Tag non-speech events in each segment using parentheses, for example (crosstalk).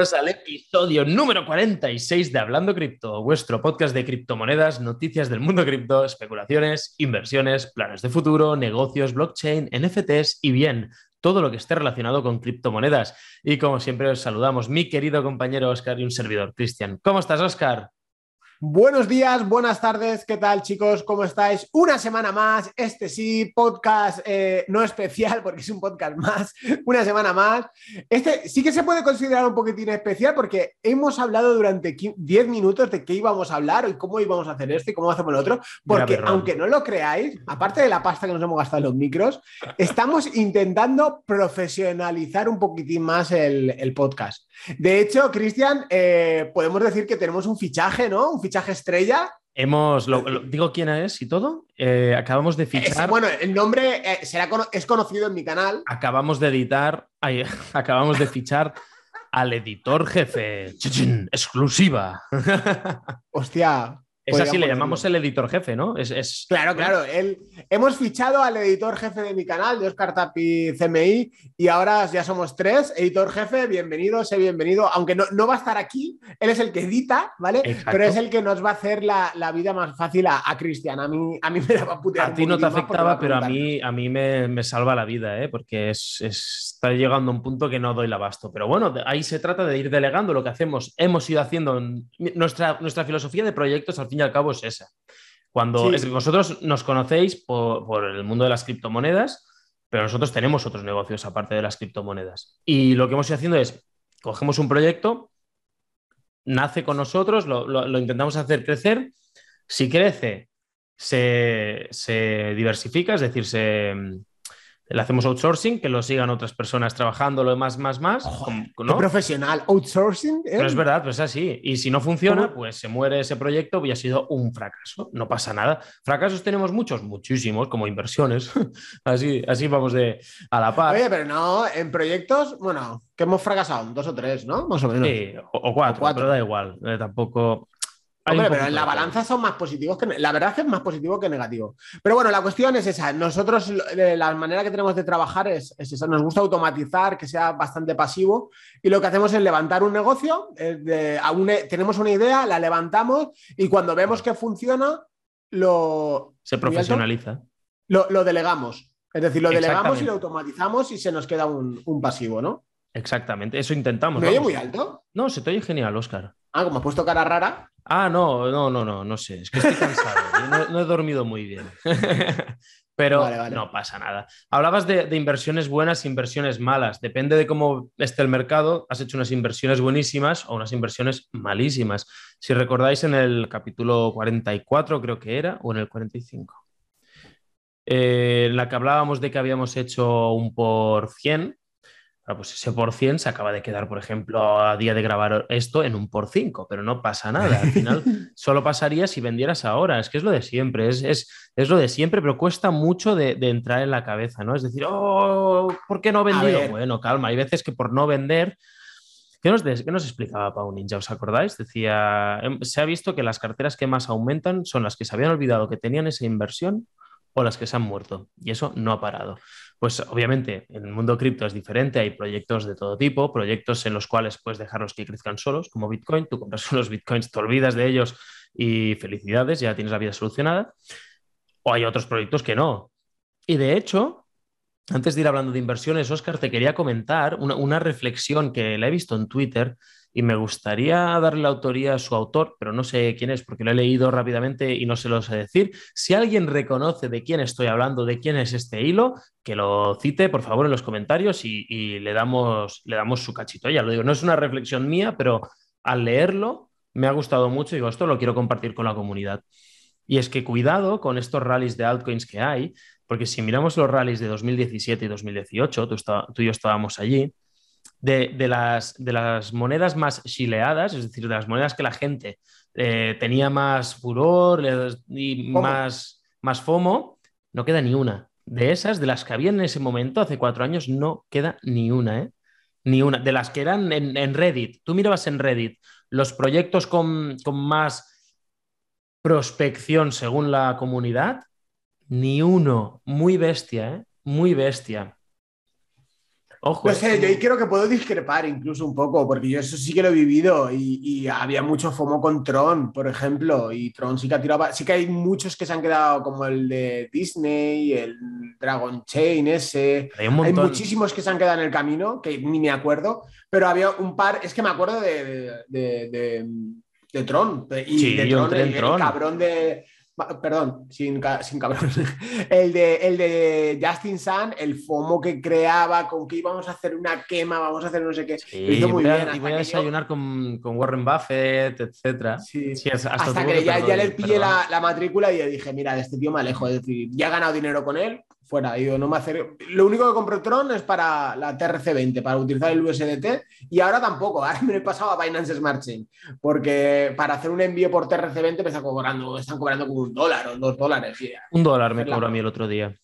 bienvenidos al episodio número 46 de Hablando Cripto, vuestro podcast de criptomonedas, noticias del mundo cripto, especulaciones, inversiones, planes de futuro, negocios, blockchain, NFTs y bien, todo lo que esté relacionado con criptomonedas. Y como siempre os saludamos, mi querido compañero Oscar y un servidor, Cristian. ¿Cómo estás, Oscar? Buenos días, buenas tardes, ¿qué tal chicos? ¿Cómo estáis? Una semana más, este sí, podcast eh, no especial (laughs) porque es un podcast más, una semana más. Este sí que se puede considerar un poquitín especial porque hemos hablado durante 10 minutos de qué íbamos a hablar y cómo íbamos a hacer esto y cómo hacemos lo otro, porque aunque no lo creáis, aparte de la pasta que nos hemos gastado en los micros, (laughs) estamos intentando profesionalizar un poquitín más el, podcast. De hecho, Cristian, eh, podemos decir que tenemos un fichaje, ¿no? Un fichaje estrella. Hemos, digo quién es y todo. Eh, acabamos de fichar. bueno, el nombre eh, será, es conocido en mi canal. Acabamos de editar, (laughs) acabamos de fichar al editor jefe. exclusiva. (laughs) Hostia, es así, le llamamos el editor jefe, ¿no? Es, Claro, claro. Hemos fichado al editor jefe de mi canal, de Oscar Tapi CMI, y ahora ya somos tres. Editor jefe, bienvenido, sé bienvenido. Aunque no, no va a estar aquí, él es el que edita, ¿vale? Pero es el que nos va a hacer la, vida más fácil a, Cristian. A mí, a mí me la va a putear. A ti no te afectaba, pero a mí, a mí me, salva la vida, ¿eh? Porque es, está llegando a un punto que no doy el abasto. Pero bueno, ahí se trata de ir delegando lo que hacemos. Hemos ido haciendo nuestra, nuestra filosofía de proyectos al fin y al cabo es esa. Cuando vosotros nos conocéis por, el mundo de las criptomonedas, pero nosotros tenemos otros negocios aparte de las criptomonedas. Y lo que hemos ido haciendo es, cogemos un proyecto, nace con nosotros, lo, intentamos hacer crecer. Si crece, se, se, diversifica, es decir, se, le hacemos outsourcing, que lo sigan otras personas trabajando, lo demás, más, más. ¿no? profesional, outsourcing. ¿eh? Pero es verdad, pues es así. Y si no funciona, pues se muere ese proyecto y ha sido un fracaso. No pasa nada. Fracasos tenemos muchos, muchísimos, como inversiones. (laughs) así, así vamos de a la par. Oye, pero no, en proyectos, bueno, que hemos fracasado, dos o tres, ¿no? Más o menos. Sí, o, cuatro, pero da igual. Eh, tampoco. Hombre, pero en la balanza son más positivos que. La verdad es que es más positivo que negativo. Pero bueno, la cuestión es esa. Nosotros, la manera que tenemos de trabajar es, esa. Nos gusta automatizar, que sea bastante pasivo. Y lo que hacemos es levantar un negocio. tenemos una idea, la levantamos y cuando vemos que funciona, lo. Se profesionaliza. Lo, delegamos. Es decir, lo delegamos y lo automatizamos y se nos queda un, pasivo, ¿no? Exactamente, eso intentamos. ¿Me oye muy alto? No, se te oye genial, Oscar. Ah, como has puesto cara rara. Ah, no, no, no, no, no sé. Es que estoy cansado. (laughs) no, he dormido muy bien. (laughs) Pero no pasa nada. Hablabas de, inversiones buenas e inversiones malas. Depende de cómo esté el mercado. Has hecho unas inversiones buenísimas o unas inversiones malísimas. Si recordáis en el capítulo 44, creo que era, o en el 45, eh, en la que hablábamos de que habíamos hecho un por 100, pues ese por 100 se acaba de quedar, por ejemplo, a día de grabar esto en un por 5, pero no pasa nada. Al final (laughs) solo pasaría si vendieras ahora. Es que es lo de siempre, es, es, lo de siempre, pero cuesta mucho de, entrar en la cabeza, ¿no? Es decir, oh, ¿por qué no vendido? Bueno, calma, hay veces que por no vender. ¿Qué nos, ¿Qué nos, explicaba Pau Ninja? ¿Os acordáis? Decía, em, se ha visto que las carteras que más aumentan son las que se habían olvidado que tenían esa inversión o las que se han muerto. Y eso no ha parado. Pues obviamente en el mundo cripto es diferente, hay proyectos de todo tipo, proyectos en los cuales puedes dejarlos que crezcan solos, como Bitcoin, tú compras (laughs) unos Bitcoins, te olvidas de ellos y felicidades, ya tienes la vida solucionada. O hay otros proyectos que no. Y de hecho, antes de ir hablando de inversiones, Oscar, te quería comentar una, una reflexión que la he visto en Twitter y me gustaría darle la autoría a su autor, pero no sé quién es porque lo he leído rápidamente y no se lo sé decir. Si alguien reconoce de quién estoy hablando, de quién es este hilo, que lo cite por favor en los comentarios y, le, damos, le damos su cachito. Ya lo digo, no es una reflexión mía, pero al leerlo me ha gustado mucho y digo, esto lo quiero compartir con la comunidad. Y es que cuidado con estos rallies de altcoins que hay, porque si miramos los rallies de 2017 y 2018, tú, tú y yo estábamos allí, de, las, de las monedas más chileadas, es decir, de las monedas que la gente eh, tenía más furor y más, más FOMO, no queda ni una. De esas, de las que había en ese momento, hace cuatro años, no queda ni una, ¿eh? Ni una. De las que eran en, Reddit. Tú mirabas en Reddit los proyectos con, con más prospección según la comunidad, ni uno. Muy bestia, ¿eh? Muy bestia. Ojo. No sé, yo ahí creo que puedo discrepar incluso un poco, porque yo eso sí que lo he vivido y, había mucho FOMO con Tron, por ejemplo, y Tron sí que ha tirado. Sí que hay muchos que se han quedado, como el de Disney, el Dragon Chain ese. Hay, muchísimos que se han quedado en el camino, que ni me acuerdo, pero había un par. Es que me acuerdo de, de, Tron. Y de Tron, el cabrón de Perdón, sin, sin cabrón. (laughs) El de, el de Justin Sun, el FOMO que creaba con que íbamos a hacer una quema, vamos a hacer no sé qué. y voy a desayunar con, Warren Buffett, etcétera. Sí. hasta, que ya, le pillé la, la, matrícula y le dije, mira, de este tío me alejo. Es decir, ya he ganado dinero con él, fuera. no me hace... Lo único que compré Tron es para la TRC20, para utilizar el USDT, y ahora tampoco. (laughs) Ahora me he pasado a Binance Smart Chain, porque para hacer un envío por TRC20 me están cobrando, están cobrando como un dólar o dos dólares. Un dólar me cobró a mí el otro día.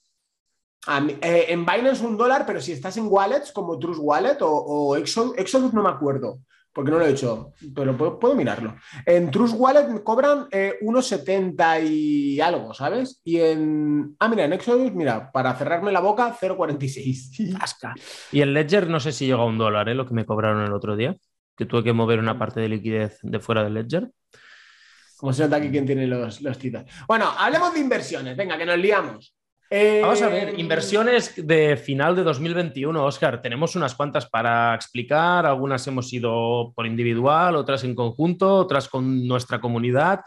Eh, en Binance un dólar, pero si estás en wallets como Trust Wallet o, o Exodus, no me acuerdo porque no lo he hecho, pero puedo, mirarlo. En Trust Wallet cobran eh, unos 70 y algo, ¿sabes? Y en. Ah, mira, en Exodus, mira, para cerrarme la boca, 0,46. (laughs) y en Ledger no sé si llega a un dólar, ¿eh? Lo que me cobraron el otro día, que tuve que mover una parte de liquidez de fuera del Ledger. Como se nota aquí quién tiene los, los Bueno, hablemos de inversiones, venga, que nos liamos. Vamos a ver, eh, inversiones de final de 2021, Oscar. Tenemos unas cuantas para explicar. Algunas hemos ido por individual, otras en conjunto, otras con nuestra comunidad.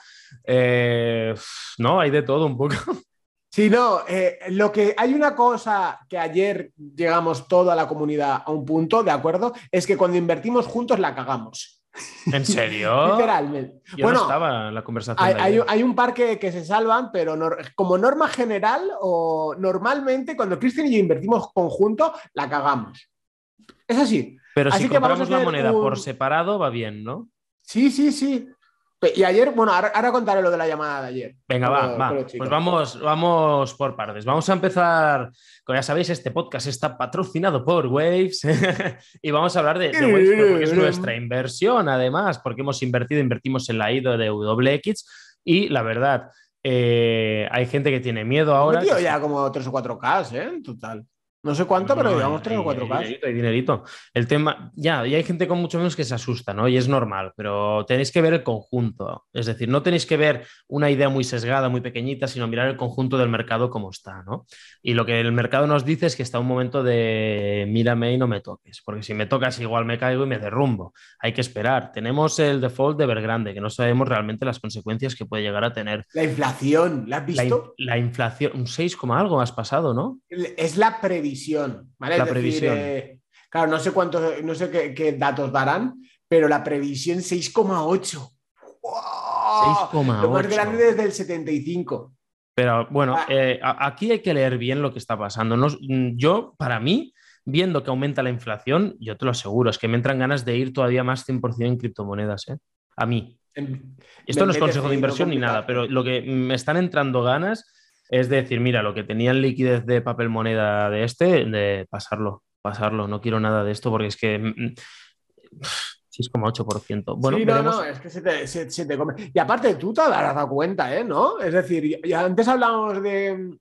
Eh, no, hay de todo un poco. (laughs) Sí, no, eh, lo que hay una cosa que ayer llegamos toda la comunidad a un punto, ¿de acuerdo? Es que cuando invertimos juntos la cagamos. ¿En serio? (laughs) Literalmente. bueno, estaba la conversación. Hay, un par que, se salvan, pero como norma general o normalmente cuando Cristian y yo invertimos conjunto, la cagamos. Es así. Pero si compramos la moneda por separado, va bien, ¿no? Sí, sí, sí. Y ayer, bueno, ahora, contaré lo de la llamada de ayer. Venga, va, va. Pues vamos, vamos por partes. Vamos a empezar, como ya sabéis, este podcast está patrocinado por Waves (laughs) y vamos a hablar de, Waves porque es nuestra inversión, además, porque hemos invertido, invertimos en la IDO de WX y la verdad, eh, hay gente que tiene miedo ahora. ya como 3 o 4 K, ¿eh? En total. No sé cuánto, pero digamos 3 o 4 K. Hay dinerito, El tema, ya, y hay gente con mucho menos que se asusta, ¿no? Y es normal, pero tenéis que ver el conjunto. Es decir, no tenéis que ver una idea muy sesgada, muy pequeñita, sino mirar el conjunto del mercado como está, ¿no? Y lo que el mercado nos dice es que está un momento de mírame y no me toques, porque si me tocas igual me caigo y me derrumbo. Hay que esperar. Tenemos el default de Vergrande, que no sabemos realmente las consecuencias que puede llegar a tener. La inflación, ¿la has visto? La, inflación, un 6, algo has pasado, ¿no? Es la previsión ¿vale? La previsión. Eh, claro, no sé cuántos, no sé qué, datos darán, pero la previsión 6,8. ¡Wow! Lo más grande desde el 75. Pero bueno, ah. eh, aquí hay que leer bien lo que está pasando. Mm, yo, para mí, viendo que aumenta la inflación, yo te lo aseguro, es que me entran ganas de ir todavía más 100% en criptomonedas, ¿eh? A mí. Esto no es consejo de inversión ni nada, pero lo que me están entrando ganas es decir, mira, lo que tenían liquidez de papel moneda de este, de pasarlo, pasarlo, no quiero nada de esto porque es que... 6,8%. Mm, mm, bueno, sí, no, no, es que se te, come. Y aparte, tú te habrás dado cuenta, ¿eh? ¿No? Es decir, ya antes hablábamos de,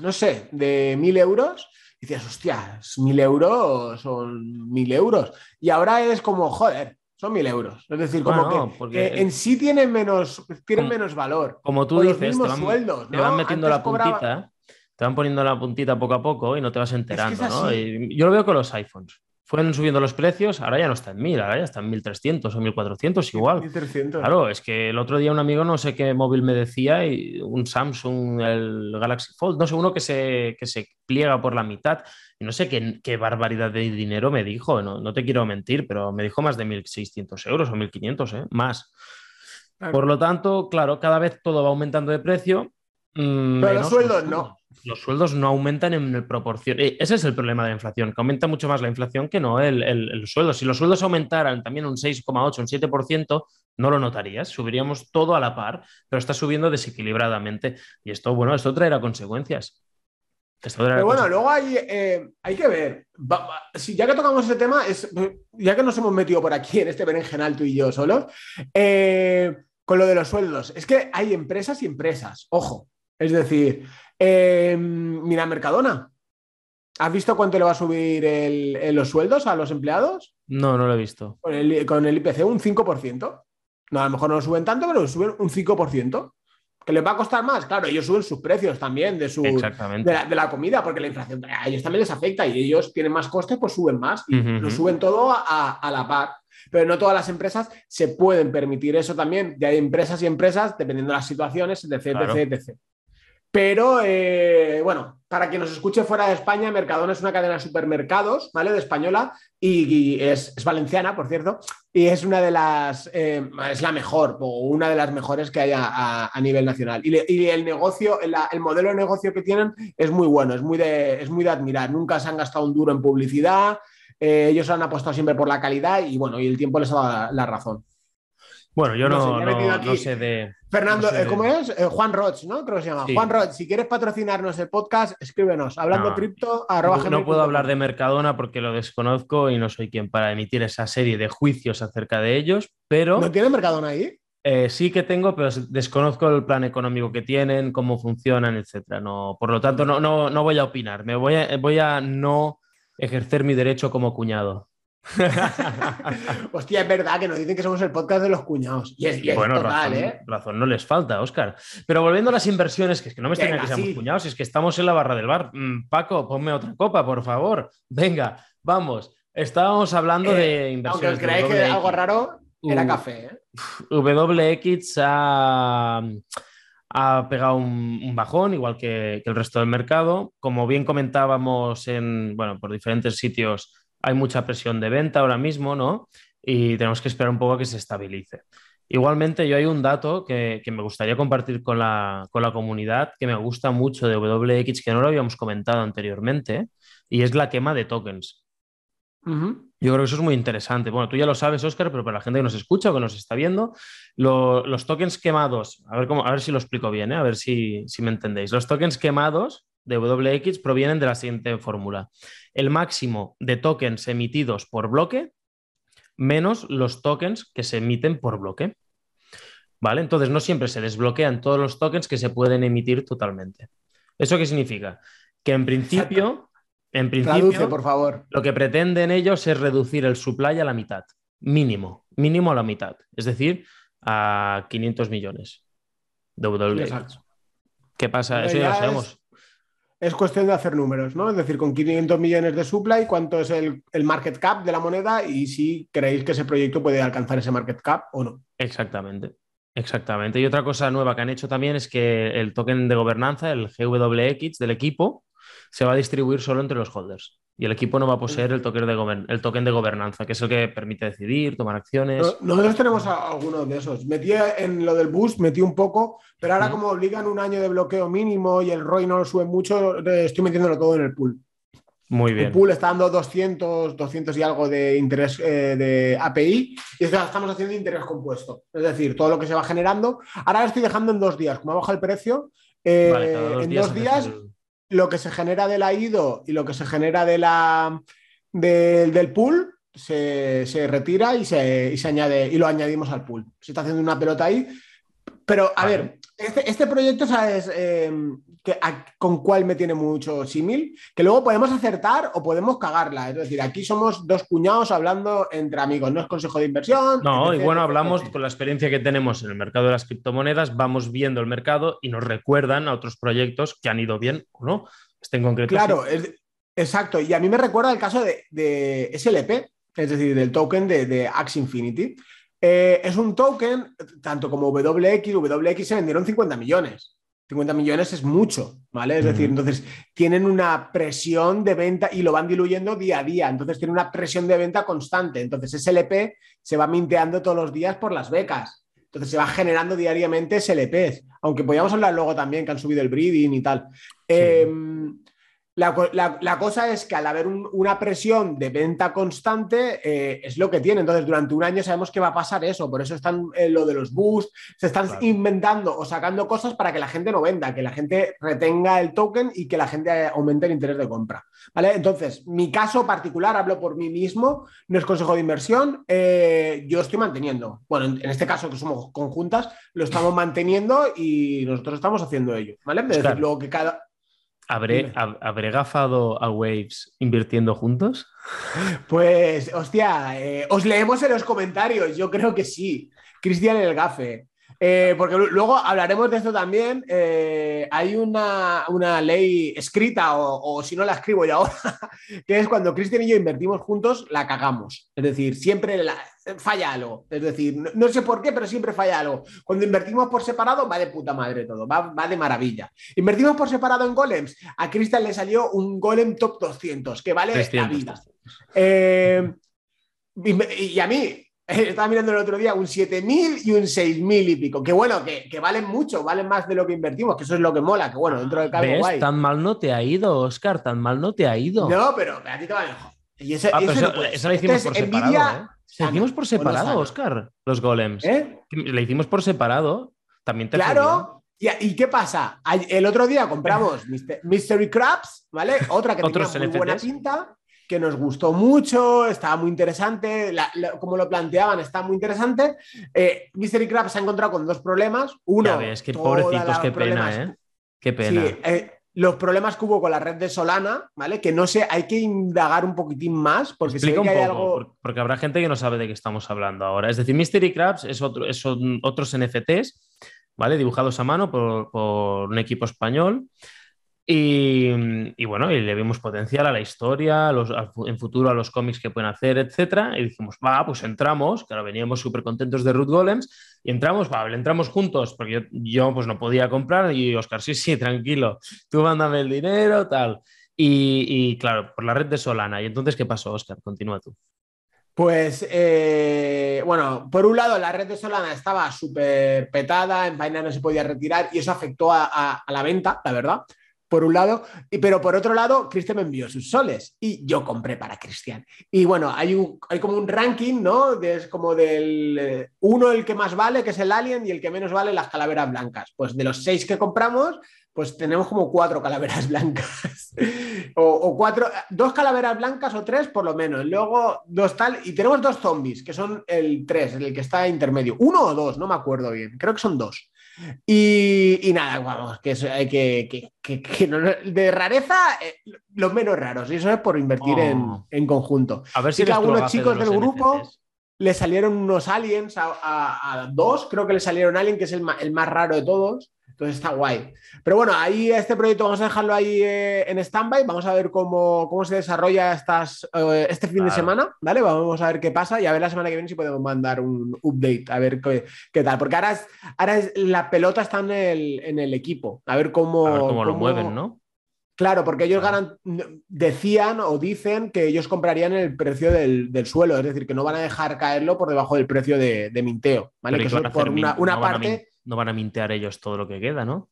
no sé, de mil euros y decías, hostia, mil euros son mil euros. Y ahora es como, joder, son mil euros. Es decir, como que en sí tienen menos, tienen menos valor. Como tú dices, te van, te van metiendo la puntita, te van poniendo la puntita poco a poco y no te vas enterando. ¿no? yo lo veo con los iPhones fueron subiendo los precios, ahora ya no está en 1000, ahora ya está en 1300 o 1400 igual. 1300. Claro, es que el otro día un amigo no sé qué móvil me decía, y un Samsung, el Galaxy Fold, no sé, uno que se, que se pliega por la mitad, y no sé qué, qué barbaridad de dinero me dijo, no, no, te quiero mentir, pero me dijo más de 1600 euros o 1500, ¿eh? más. Por lo tanto, claro, cada vez todo va aumentando de precio. Mm, pero los sueldos no los sueldos no aumentan en proporción. Eh, ese es el problema de la inflación, que aumenta mucho más la inflación que no el, el, sueldo. Si los sueldos aumentaran también un 6,8, un 7%, no lo notarías, subiríamos todo a la par, pero está subiendo desequilibradamente. Y esto, bueno, esto traerá consecuencias. pero bueno, luego hay, eh, hay que ver. si ya que tocamos ese tema, es, ya que nos hemos metido por aquí en este berenjenal tú y yo solos, eh, con lo de los sueldos, es que hay empresas y empresas, ojo. Es decir, eh, mira Mercadona. ¿Has visto cuánto le va a subir los sueldos a los empleados? No, no lo he visto. Con el, con el IPC un 5%. No, a lo mejor no lo suben tanto, pero suben un 5%. ¿Que les va a costar más? Claro, ellos suben sus precios también de, su, de, la, comida, porque la inflación a ellos también les afecta y ellos tienen más costes, pues suben más y lo suben todo a, la par. Pero no todas las empresas se pueden permitir eso también. Ya hay empresas y empresas, dependiendo de las situaciones, etc, etc, etc. Pero eh, bueno, para quien nos escuche fuera de España, Mercadona es una cadena de supermercados, ¿vale? De española y, es, valenciana, por cierto, y es una de las, eh, es la mejor o una de las mejores que hay a, nivel nacional. Y, el negocio, el, modelo de negocio que tienen es muy bueno, es muy de, es muy de admirar. Nunca se han gastado un duro en publicidad, eh, ellos han apostado siempre por la calidad y bueno, y el tiempo les ha dado la razón. Bueno, yo no, sé, de. Fernando, eh, ¿cómo es? Eh, Juan Roch, ¿no? Creo que se llama. Juan Roch, si quieres patrocinarnos el podcast, escríbenos. Hablando cripto, No, puedo hablar de Mercadona porque lo desconozco y no soy quien para emitir esa serie de juicios acerca de ellos, pero. ¿No tiene Mercadona ahí? Eh, sí que tengo, pero desconozco el plan económico que tienen, cómo funcionan, etcétera. No, por lo tanto, no, no, no voy a opinar. Me voy voy a no ejercer mi derecho como cuñado. (laughs) Hostia, es verdad que nos dicen que somos el podcast de los cuñados. Y es, bueno, razón, ¿eh? razón, no les falta, Oscar. Pero volviendo a las inversiones, que es que no me extraña que seamos cuñados, es que estamos en la barra del bar. Mm, Paco, ponme otra copa, por favor. Venga, vamos. Estábamos hablando de eh, inversiones. Aunque creáis que algo raro, era café. ¿eh? WX ha, ha pegado un, bajón, igual que, que, el resto del mercado. Como bien comentábamos en, bueno, por diferentes sitios hay mucha presión de venta ahora mismo, ¿no? Y tenemos que esperar un poco a que se estabilice. Igualmente, yo hay un dato que, me gustaría compartir con la, comunidad que me gusta mucho de WX, que no lo habíamos comentado anteriormente, y es la quema de tokens. Yo creo que eso es muy interesante. Bueno, tú ya lo sabes, Oscar, pero para la gente que nos escucha o que nos está viendo, los tokens quemados, a ver, cómo, a ver si lo explico bien, ¿eh? a ver si, si me entendéis. Los tokens quemados de WX provienen de la siguiente fórmula. El máximo de tokens emitidos por bloque menos los tokens que se emiten por bloque. ¿Vale? Entonces no siempre se desbloquean todos los tokens que se pueden emitir totalmente. ¿Eso qué significa? Que en principio, en principio por favor. lo que pretenden ellos es reducir el supply a la mitad, mínimo, mínimo a la mitad, es decir, a 500 millones de WX. ¿Qué pasa? Eso ya lo sabemos es cuestión de hacer números, ¿no? Es decir, con 500 millones de supply, cuánto es el, market cap de la moneda y si creéis que ese proyecto puede alcanzar ese market cap o no. Exactamente. Exactamente. Y otra cosa nueva que han hecho también es que el token de gobernanza, el GWX del equipo, se va a distribuir solo entre los holders. Y el equipo no va a poseer el token de, el token de gobernanza, que es el que permite decidir, tomar acciones. nosotros tenemos algunos de esos. Metí en lo del boost, metí un poco, pero ahora como obligan un año de bloqueo mínimo y el ROI no lo sube mucho, estoy metiéndolo todo en el pool. Muy bien. El pool está dando 200, 200 y algo de interés eh, de API y estamos haciendo interés compuesto. Es decir, todo lo que se va generando. Ahora lo estoy dejando en dos días. Como baja el precio, eh, en dos días lo que se genera de la IDO y lo que se genera de la, del pool se, retira y se, añade y lo añadimos al pool. Se está haciendo una pelota ahí. Pero, a ver, este, este, proyecto, ¿sabes? Em, que, con cuál me tiene mucho símil, que luego podemos acertar o podemos cagarla. Es decir, aquí somos dos cuñados hablando entre amigos, no es consejo de inversión. No, y bueno, hablamos con la experiencia que tenemos en el mercado de las criptomonedas, vamos viendo el mercado y nos recuerdan a otros proyectos que han ido bien o no. Este en concreto. Claro, exacto. Y a mí me recuerda el caso de, SLP, es decir, del token de, de Axe Infinity. Eh, es un token, tanto como WX, WX se vendieron 50 millones. 50 millones es mucho, ¿vale? Es decir, entonces tienen una presión de venta y lo van diluyendo día a día, entonces tiene una presión de venta constante. Entonces SLP se va minteando todos los días por las becas. Entonces se va generando diariamente SLPs, aunque podríamos hablar luego también que han subido el breeding y tal. Em, la, cosa es que al haber una presión de venta constante eh, es lo que tiene. Entonces, durante un año sabemos que va a pasar eso. Por eso están eh, lo de los boosts, se están inventando o sacando cosas para que la gente no venda, que la gente retenga el token y que la gente aumente el interés de compra. ¿Vale? Entonces, mi caso particular, hablo por mí mismo, no es consejo de inversión, eh, yo estoy manteniendo. Bueno, en, este caso que somos conjuntas, lo estamos manteniendo y nosotros estamos haciendo ello. ¿Vale? Es decir, luego que cada ¿Habré, ¿Habré gafado a Waves invirtiendo juntos? Pues, hostia, eh, os leemos en los comentarios. Yo creo que sí. Cristian el gafe. Eh, porque luego hablaremos de esto también. Eh, hay una, ley escrita, o, si no la escribo yo ahora, (laughs) que es cuando Cristian y yo invertimos juntos, la cagamos. Es decir, siempre falla algo. Es decir, no, sé por qué, pero siempre falla algo. Cuando invertimos por separado, va de puta madre todo, va, de maravilla. Invertimos por separado en golems. A Cristian le salió un golem top 200, que vale la vida. Eh, y a mí, (laughs) estaba mirando el otro día un 7.000 y un 6.000 y pico. Que bueno, que, valen mucho, valen más de lo que invertimos, que eso es lo que mola, que bueno, dentro del cambio guay. Tan mal no te ha ido, Oscar, tan mal no te ha ido. No, pero a ti te va mejor. Y eso, ah, eso, lo hicimos por separado. ¿eh? Le hicimos por separado, Oscar, los golems. ¿Eh? Le hicimos por separado. También te Claro. ¿Y, ¿Y, qué pasa? El otro día compramos (laughs) Mystery Crabs, ¿vale? Otra que (laughs) tenía muy buena pinta que nos gustó mucho, estaba muy interesante, como lo planteaban, está muy interesante. Eh, Mystery Crab se ha encontrado con dos problemas. Uno, es que pobrecitos, qué pena, ¿eh? Qué pena. Eh, los problemas que hubo con la red de Solana, ¿vale? Que no sé, hay que indagar un poquitín más porque Explica un poco, porque habrá gente que no sabe de qué estamos hablando ahora. Es decir, Mystery Crabs es otro, son otros NFTs, ¿vale? Dibujados a mano por, por un equipo español. Y, bueno, y le vimos potencial a la historia, en futuro a los cómics que pueden hacer, etcétera. Y dijimos, va, pues entramos, claro, veníamos súper contentos de Ruth Golems, y entramos, va, entramos juntos, porque yo, pues no podía comprar, y Oscar, sí, sí, tranquilo, tú mándame el dinero, tal. Y, claro, por la red de Solana. ¿Y entonces qué pasó, Oscar? Continúa tú. Pues, eh, bueno, por un lado, la red de Solana estaba súper petada, en Binance no se podía retirar y eso afectó a la venta, la verdad por un lado, pero por otro lado, Cristian me envió sus soles y yo compré para Cristian. Y bueno, hay, un, hay como un ranking, ¿no? es como del eh, uno el que más vale, que es el Alien, y el que menos vale, las calaveras blancas. Pues de los seis que compramos, pues tenemos como cuatro calaveras (laughs) blancas. o, cuatro, dos calaveras blancas o tres por lo menos. Luego dos tal, y tenemos dos zombies, que son el tres, el que está intermedio. Uno o dos, no me acuerdo bien, creo que son dos. Y, nada, vamos, que, hay que, de rareza, eh, los menos raros. Y eso es por invertir en, oh. conjunto. A ver si que algunos chicos del grupo le salieron unos aliens a, dos, creo que le salieron alien, que es el, el más raro de todos. Entonces está guay. Pero bueno, ahí este proyecto vamos a dejarlo ahí eh, en stand-by. Vamos a ver cómo, cómo se desarrolla estas, eh, este fin de semana, ¿vale? Vamos a ver qué pasa y a ver la semana que viene si podemos mandar un update, a ver qué, tal. Porque ahora, es, ahora es, la pelota está en el, en el equipo. A ver cómo, cómo, lo mueven, ¿no? Claro, porque ellos ganan, decían o dicen que ellos comprarían el precio del, suelo, es decir, que no van a dejar caerlo por debajo del precio de, minteo, ¿vale? que eso por una, una parte no van a mintear ellos todo lo que queda, ¿no?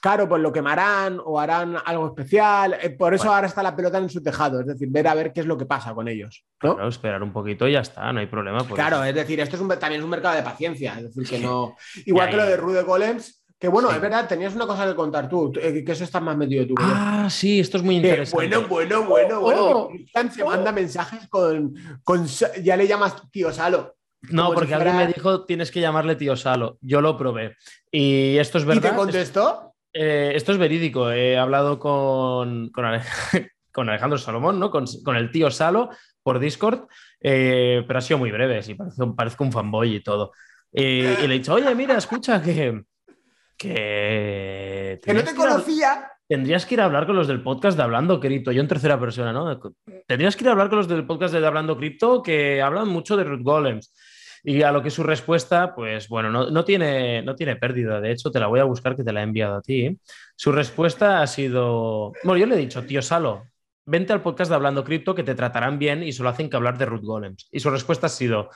Claro, pues lo quemarán o harán algo especial. Eh, por eso ahora está la pelota en su tejado, es decir, ver a ver qué es lo que pasa con ellos. Claro, esperar un poquito y ya está, no hay problema. Claro, es decir, esto es también es un mercado de paciencia, es decir, que no. Igual que lo de Rude Golems, que bueno, es verdad, tenías una cosa que contar tú, eh, que eso estás más metido tú. Ah, sí, esto es muy interesante. bueno, bueno, bueno, bueno. Oh, se manda mensajes con, con, Ya le llamas tío Salo. No, porque alguien me dijo tienes que llamarle tío Salo. Yo lo probé. Y esto es verdad. ¿Y te contestó? Eh, esto es verídico. He hablado con, con, (laughs) Alejandro Salomón, ¿no? Con, el tío Salo por Discord, eh, pero ha sido muy breve, sí, parece, un fanboy y todo. y le he dicho, oye, mira, escucha que. Que, que no te conocía. tendrías que ir a hablar con los del podcast de Hablando Cripto, yo en tercera persona, ¿no? Tendrías que ir a hablar con los del podcast de Hablando Cripto que hablan mucho de root golems. Y a lo que su respuesta, pues bueno, no, tiene, no tiene pérdida. De hecho, te la voy a buscar que te la he enviado a ti. Su respuesta ha sido, bueno, yo le he dicho, tío Salo, vente al podcast de Hablando Cripto que te tratarán bien y solo hacen que hablar de root golems. Y su respuesta ha sido,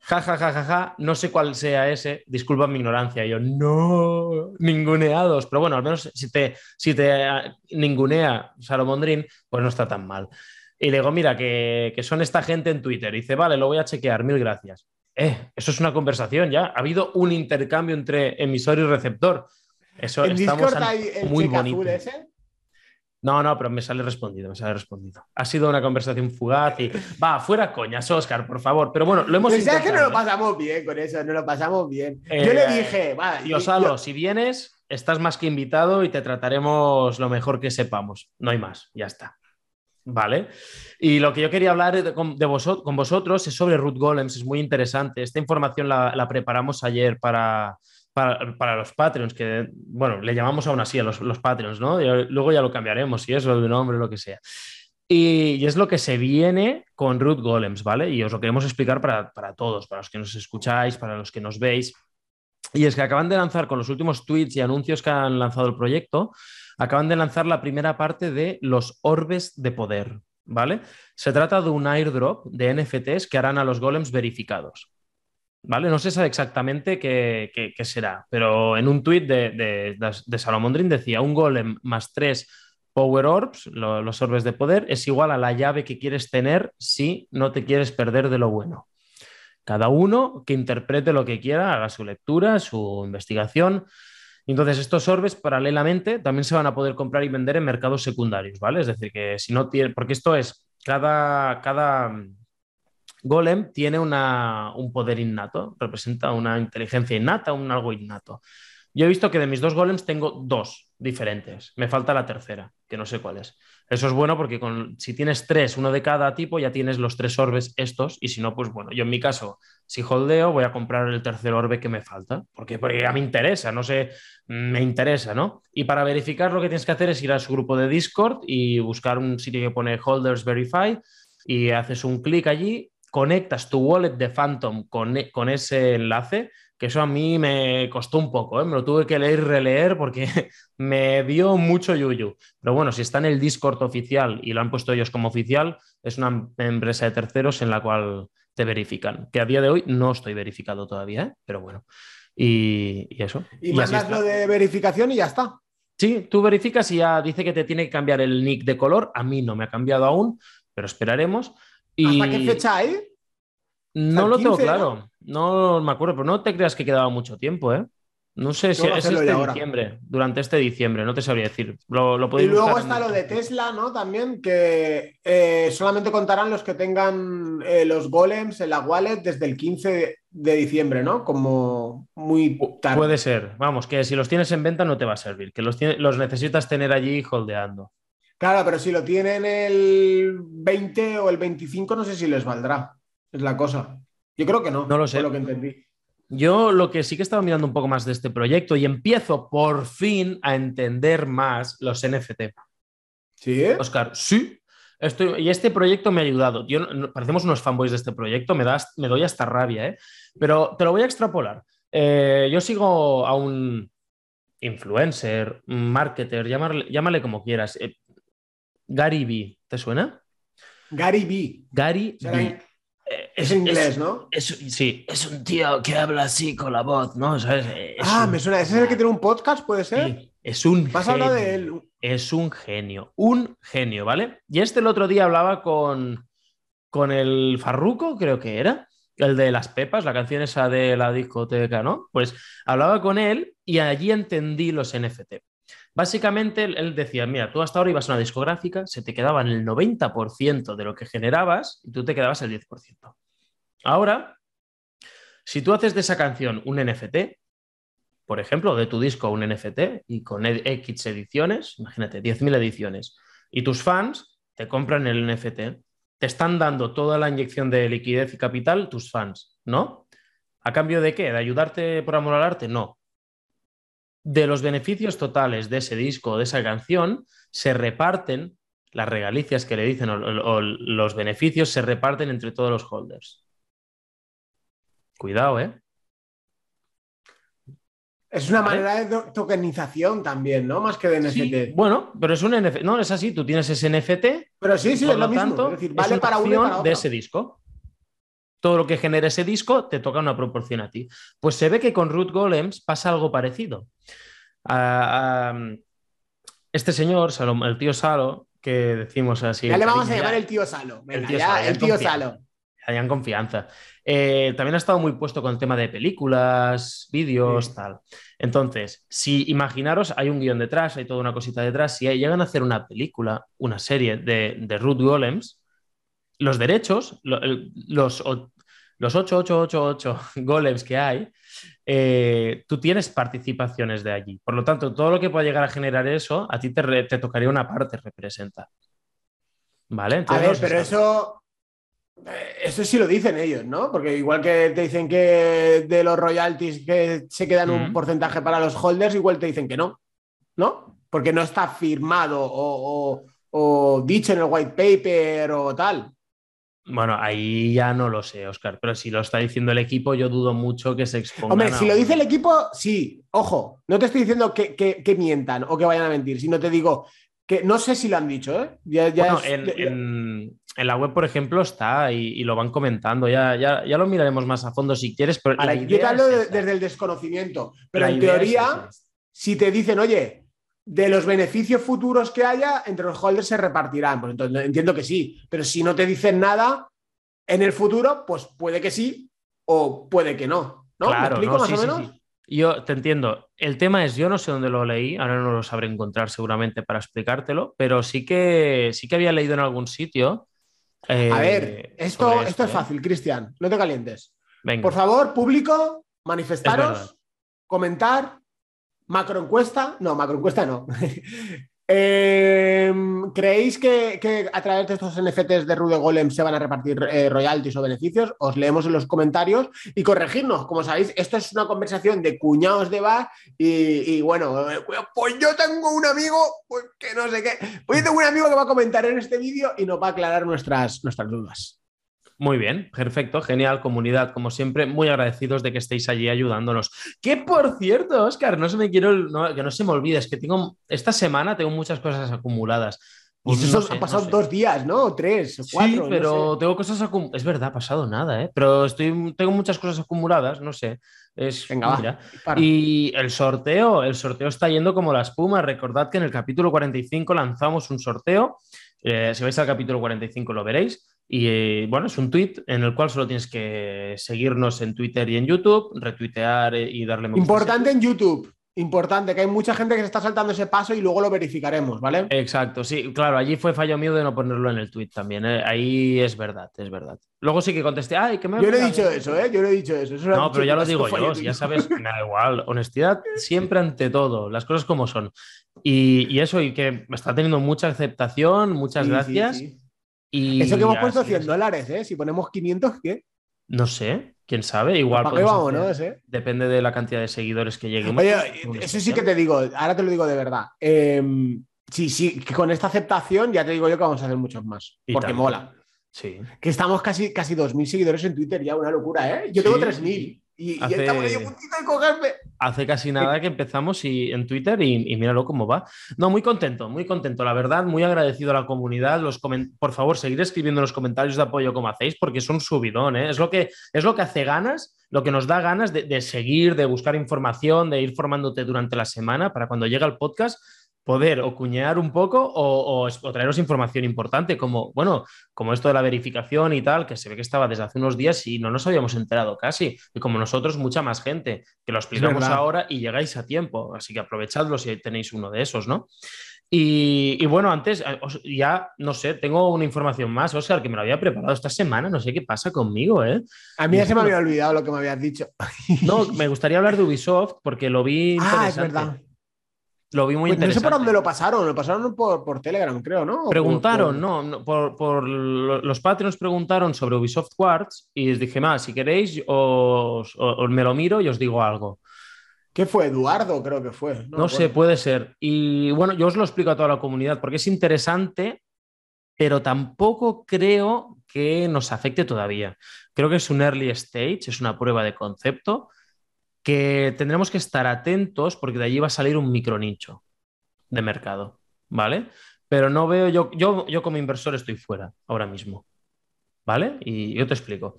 ja, ja, ja, ja, ja, no sé cuál sea ese, disculpa mi ignorancia. Y yo, no, ninguneados. Pero bueno, al menos si te, si te ningunea Salomondrín, pues no está tan mal. Y le digo, mira, que, que, son esta gente en Twitter. Y dice, vale, lo voy a chequear, mil gracias. Eh, eso es una conversación ya. Ha habido un intercambio entre emisor y receptor. Eso ¿En estamos hay el muy bonito. ese? No, no, pero me sale respondido, me sale respondido. Ha sido una conversación fugaz y va, fuera coñas, Oscar, por favor. Pero bueno, lo hemos intentado. que no lo pasamos bien con eso, no lo pasamos bien. yo le eh, dije, va. Tío Salo, si vienes, estás más que invitado y te trataremos lo mejor que sepamos. No hay más, ya está. Vale. Y lo que yo quería hablar de, con, vosotros es sobre Root Golems, es muy interesante. Esta información la, preparamos ayer para, para, los Patreons, que, bueno, le llamamos aún así a los, los Patreons, ¿no? luego ya lo cambiaremos, si es lo de nombre, lo que sea. Y, es lo que se viene con Root Golems, ¿vale? Y os lo queremos explicar para, para todos, para los que nos escucháis, para los que nos veis. Y es que acaban de lanzar con los últimos tweets y anuncios que han lanzado el proyecto, acaban de lanzar la primera parte de los orbes de poder, ¿vale? Se trata de un airdrop de NFTs que harán a los golems verificados. ¿Vale? No se sabe exactamente qué, será, pero en un de, de, de Salomondrin decía un golem más tres Power Orbs, los orbes de poder, es igual a la llave que quieres tener si no te quieres perder de lo bueno. Cada uno que interprete lo que quiera, haga su lectura, su investigación. Entonces, estos orbes paralelamente también se van a poder comprar y vender en mercados secundarios, ¿vale? Es decir, que si no tiene, porque esto es, cada, cada mm, golem tiene un poder innato, representa una inteligencia innata, un algo innato. Yo he visto que de mis dos golems tengo dos diferentes. Me falta la tercera, que no sé cuál es. Eso es bueno porque si tienes tres, uno de cada tipo, ya tienes los tres orbes estos. Y si no, pues bueno, yo en mi caso, si holdeo, voy a comprar el tercer orbe que me falta. Porque, porque ya me interesa, no sé, me interesa, ¿no? Y para verificar lo que tienes que hacer es ir a su grupo de Discord y buscar un sitio que pone Holders Verify y haces un clic allí, conectas tu wallet de Phantom con, con ese enlace que eso a mí me costó un poco, ¿eh? me lo tuve que leer y releer porque (laughs) me dio mucho yuyu. Pero bueno, si está en el Discord oficial y lo han puesto ellos como oficial, es una empresa de terceros en la cual te verifican, que a día de hoy no estoy verificado todavía, ¿eh? pero bueno. Y, eso. Y, mandas lo de verificación y ya está. Sí, tú verificas y ya dice que te tiene que cambiar el nick de color. A mí no me ha cambiado aún, pero esperaremos. Y... ¿Hasta qué fecha hay? No lo tengo claro. No me acuerdo, pero no te creas que quedaba mucho tiempo, ¿eh? No sé si es este diciembre, durante este diciembre, no te sabría decir. Lo, y luego está lo de Tesla, ¿no? También, que eh, solamente contarán los que tengan eh, los golems en la wallet desde el 15 de diciembre, ¿no? Como muy tarde. Puede ser, vamos, que si los tienes en venta no te va a servir, que los, los necesitas tener allí holdeando. Claro, pero si lo tienen el 20 o el 25, no sé si les valdrá. Es la cosa. Yo creo que no. No lo sé. lo que entendí. Yo lo que sí que estaba mirando un poco más de este proyecto y empiezo por fin a entender más los NFT. ¿Sí? Oscar, sí. Estoy, y este proyecto me ha ayudado. Yo, parecemos unos fanboys de este proyecto, me, das, me doy hasta rabia, ¿eh? pero te lo voy a extrapolar. Eh, yo sigo a un influencer, marketer, llámale, como quieras. Eh, Gary B, ¿te suena? Gary B. Gary B. Es, inglés, ¿no? sí, es un tío que habla así con la voz, ¿no? ah, me suena. ¿Ese es el que tiene un podcast, puede ser? es un genio. de él. Es un genio, un genio, ¿vale? Y este el otro día hablaba con, con el Farruco, creo que era, el de las Pepas, la canción esa de la discoteca, ¿no? Pues hablaba con él y allí entendí los NFT. Básicamente, él decía, mira, tú hasta ahora ibas a una discográfica, se te quedaba en el 90% de lo que generabas y tú te quedabas el 10%. Ahora, si tú haces de esa canción un NFT, por ejemplo, de tu disco un NFT y con X ediciones, imagínate, 10.000 ediciones, y tus fans te compran el NFT, te están dando toda la inyección de liquidez y capital tus fans, ¿no? ¿A cambio de qué? ¿De ayudarte por amor al arte? No. De los beneficios totales de ese disco o de esa canción se reparten las regalicias que le dicen o los beneficios se reparten entre todos los holders. Cuidado, ¿eh? Es una manera de tokenización también, ¿no? Más que de NFT. bueno, pero es un NFT. No, es así. Tú tienes ese NFT. Pero sí, sí, es lo, mismo. es decir, vale para uno de ese disco. Todo lo que genera ese disco te toca una proporción a ti. Pues se ve que con Root Golems pasa algo parecido. este señor, el tío Salo, que decimos así. Ya le vamos a llamar el tío Salo. el tío Salo. El tío Salo. Hayan confianza. Eh, también ha estado muy puesto con el tema de películas, vídeos, tal. Entonces, si imaginaros, hay un guion detrás, hay toda una cosita detrás, si llegan a hacer una película, una serie de, de Ruth Golems, los derechos, los, los 8888 (laughs) golems que hay, eh, tú tienes participaciones de allí. Por lo tanto, todo lo que pueda llegar a generar eso, a ti te, tocaría una parte representa. ¿Vale? a ver, pero eso, eh, eso sí lo dicen ellos, ¿no? Porque igual que te dicen que de los royalties que se quedan un porcentaje para los holders, igual te dicen que no, ¿no? Porque no está firmado o, o dicho en el white paper o tal. Bueno, ahí ya no lo sé, Oscar, pero si lo está diciendo el equipo, yo dudo mucho que se exponga. Hombre, si lo dice el equipo, sí, ojo, no te estoy diciendo que, mientan o que vayan a mentir, sino te digo que no sé si lo han dicho, ¿eh? bueno, en, la web, por ejemplo, está y, lo van comentando, ya, ya, lo miraremos más a fondo si quieres. Pero yo te hablo desde el desconocimiento, pero en teoría, si te dicen, oye, de los beneficios futuros que haya, entre los holders se repartirán. Pues entonces entiendo que sí, pero si no te dicen nada en el futuro, pues puede que sí o puede que no. ¿No? Claro, ¿Me explico más o menos? yo te entiendo. El tema es, yo no sé dónde lo leí, ahora no lo sabré encontrar seguramente para explicártelo, pero sí que sí que había leído en algún sitio. a ver, eh, esto, esto, es ¿eh? fácil, Cristian, no te calientes. Por favor, público, manifestaros, comentar, Macroencuesta, no, macroencuesta no. (laughs) Em, ¿Creéis que, a través de estos NFTs de Rude Golem se van a repartir eh, royalties o beneficios? Os leemos en los comentarios y corregirnos. Como sabéis, esto es una conversación de cuñados de bar y, bueno, eh, pues yo tengo un amigo, pues que no sé qué, pues yo tengo un amigo que va a comentar en este vídeo y nos va a aclarar nuestras, nuestras dudas. Muy bien, perfecto, genial, comunidad, como siempre, muy agradecidos de que estéis allí ayudándonos. Que por cierto, Oscar, no se me quiero, que no se me olvide, es que tengo, esta semana tengo muchas cosas acumuladas. Y eso han pasado dos días, ¿no? Tres, cuatro. Sí, pero tengo cosas acumuladas. Es verdad, ha pasado nada, ¿eh? Pero estoy, tengo muchas cosas acumuladas, no sé. Es, Venga, Y el sorteo, el sorteo está yendo como la espuma. Recordad que en el capítulo 45 lanzamos un sorteo. Eh, si vais al capítulo 45 lo veréis y eh, bueno, es un tweet en el cual solo tienes que seguirnos en Twitter y en YouTube, retuitear eh, y darle me Importante en YouTube. Importante, que hay mucha gente que se está saltando ese paso y luego lo verificaremos, ¿vale? Exacto, sí, claro, allí fue fallo mío de no ponerlo en el tweet también. ¿eh? Ahí es verdad, es verdad. Luego sí que contesté, ay, que me. Yo no he dicho eso, ¿eh? Yo no he dicho eso. no, pero ya lo digo yo, ya sabes, (laughs) me da igual. Honestidad siempre ante todo, las cosas como son. Y, eso, y que está teniendo mucha aceptación, muchas gracias. Eso que hemos puesto 100 dólares, ¿eh? Si ponemos 500, ¿qué? No sé, quién sabe, igual. vamos, no? sé. Depende de la cantidad de seguidores que lleguen. Oye, eso sí que te digo, ahora te lo digo de verdad. Em, sí, sí, que con esta aceptación ya te digo yo que vamos a hacer muchos más. porque mola. Sí. Que estamos casi, casi 2.000 seguidores en Twitter ya, una locura, ¿eh? Yo tengo 3.000. Y, hace, Hace casi nada que empezamos y, en Twitter y, míralo cómo va. No, muy contento, muy contento, la verdad, muy agradecido a la comunidad. Los por favor, seguir escribiendo en los comentarios de apoyo como hacéis, porque es un subidón, ¿eh? es, lo que, es lo que hace ganas, lo que nos da ganas de, de seguir, de buscar información, de ir formándote durante la semana para cuando llega el podcast poder o cuñear un poco o, traeros información importante, como, bueno, como esto de la verificación y tal, que se ve que estaba desde hace unos días y no nos habíamos enterado casi. Y como nosotros, mucha más gente, que lo explicamos ahora y llegáis a tiempo. Así que aprovechadlo si tenéis uno de esos, ¿no? Y, bueno, antes, eh, ya no sé, tengo una información más, Oscar, que me lo había preparado esta semana, no sé qué pasa conmigo, ¿eh? A mí ya se me había olvidado lo que me habías dicho. No, me gustaría hablar de Ubisoft porque lo vi. Ah, es verdad. Lo vi muy interesante. No sé por dónde lo pasaron, lo pasaron por, Telegram, creo, ¿no? Preguntaron, no, por, los Patreons preguntaron sobre Ubisoft Quartz y les dije, más, si queréis, os, me lo miro y os digo algo. ¿Qué fue? Eduardo, creo que fue. No, sé, puede ser. Y bueno, yo os lo explico a toda la comunidad porque es interesante, pero tampoco creo que nos afecte todavía. Creo que es un early stage, es una prueba de concepto que tendremos que estar atentos porque de allí va a salir un micronicho de mercado, ¿vale? Pero no veo, yo, yo, yo como inversor estoy fuera ahora mismo, ¿vale? Y yo te explico.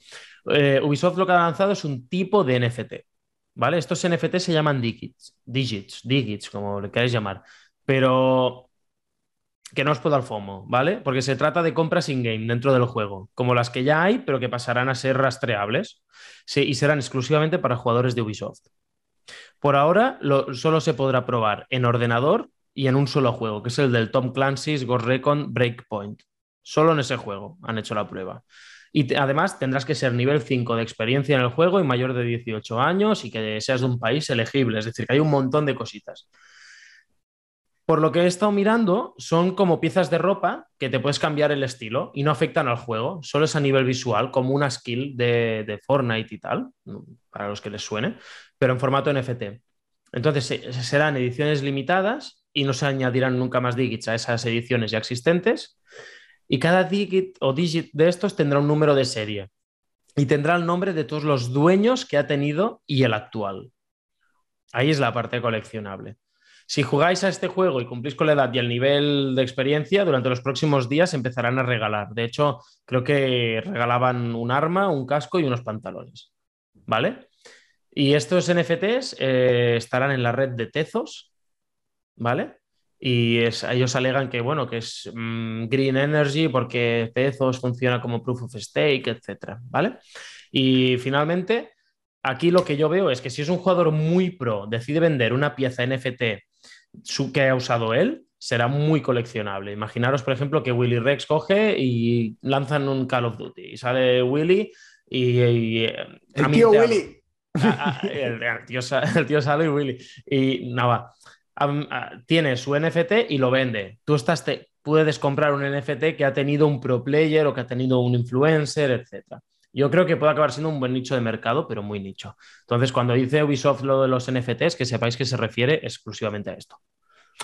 Eh, Ubisoft lo que ha lanzado es un tipo de NFT, ¿vale? Estos NFT se llaman digits, digits, digits, como le queráis llamar, pero que no os puedo dar FOMO, ¿vale? Porque se trata de compras in-game dentro del juego, como las que ya hay, pero que pasarán a ser rastreables sí, y serán exclusivamente para jugadores de Ubisoft. Por ahora, solo se podrá probar en ordenador y en un solo juego, que es el del Tom Clancy's Ghost Recon Breakpoint. Solo en ese juego han hecho la prueba. Y además tendrás que ser nivel 5 de experiencia en el juego y mayor de 18 años y que seas de un país elegible. Es decir, que hay un montón de cositas. Por lo que he estado mirando, son como piezas de ropa que te puedes cambiar el estilo y no afectan al juego, solo es a nivel visual, como una skill de, de Fortnite y tal, para los que les suene, pero en formato NFT. Entonces serán ediciones limitadas y no se añadirán nunca más digits a esas ediciones ya existentes. Y cada digit o digit de estos tendrá un número de serie y tendrá el nombre de todos los dueños que ha tenido y el actual. Ahí es la parte coleccionable. Si jugáis a este juego y cumplís con la edad y el nivel de experiencia, durante los próximos días empezarán a regalar. De hecho, creo que regalaban un arma, un casco y unos pantalones. ¿Vale? Y estos NFTs eh, estarán en la red de Tezos, ¿vale? Y ellos alegan que, bueno, que es mm, Green Energy porque Tezos funciona como Proof of Stake, etcétera, ¿vale? Y finalmente, aquí lo que yo veo es que si es un jugador muy pro, decide vender una pieza NFT que ha usado él, será muy coleccionable. Imaginaros, por ejemplo, que Willy Rex coge y lanzan un Call of Duty y sale Willy y... el tío Willy. el, tío, sale y Willy. Y nada, tiene su NFT y lo vende. Tú estás puedes comprar un NFT que ha tenido un pro player o que ha tenido un influencer, etc. Yo creo que puede acabar siendo un buen nicho de mercado, pero muy nicho. Entonces, cuando dice Ubisoft lo de los NFTs, que sepáis que se refiere exclusivamente a esto.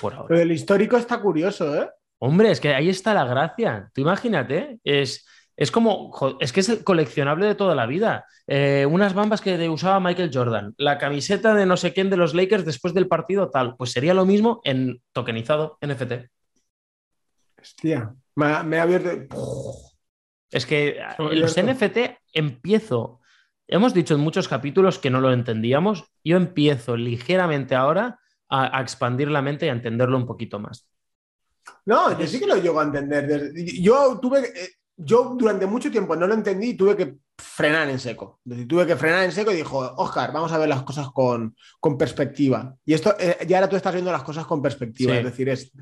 Pero el histórico está curioso, ¿eh? Hombre, es que ahí está la gracia. Tú imagínate, es, es como, es que es el coleccionable de toda la vida. Eh, unas bambas que usaba Michael Jordan, la camiseta de no sé quién de los Lakers después del partido tal, pues sería lo mismo en tokenizado NFT. Hostia, me ha abierto... Es que los NFT empiezo, hemos dicho en muchos capítulos que no lo entendíamos, yo empiezo ligeramente ahora a, expandir la mente y a entenderlo un poquito más. No, yo sí que lo llego a entender. Yo tuve, eh, yo durante mucho tiempo no lo entendí y tuve que frenar en seco. tuve que frenar en seco y dijo, Oscar, vamos a ver las cosas con, perspectiva. Y esto, eh, ya ahora tú estás viendo las cosas con perspectiva, es decir, es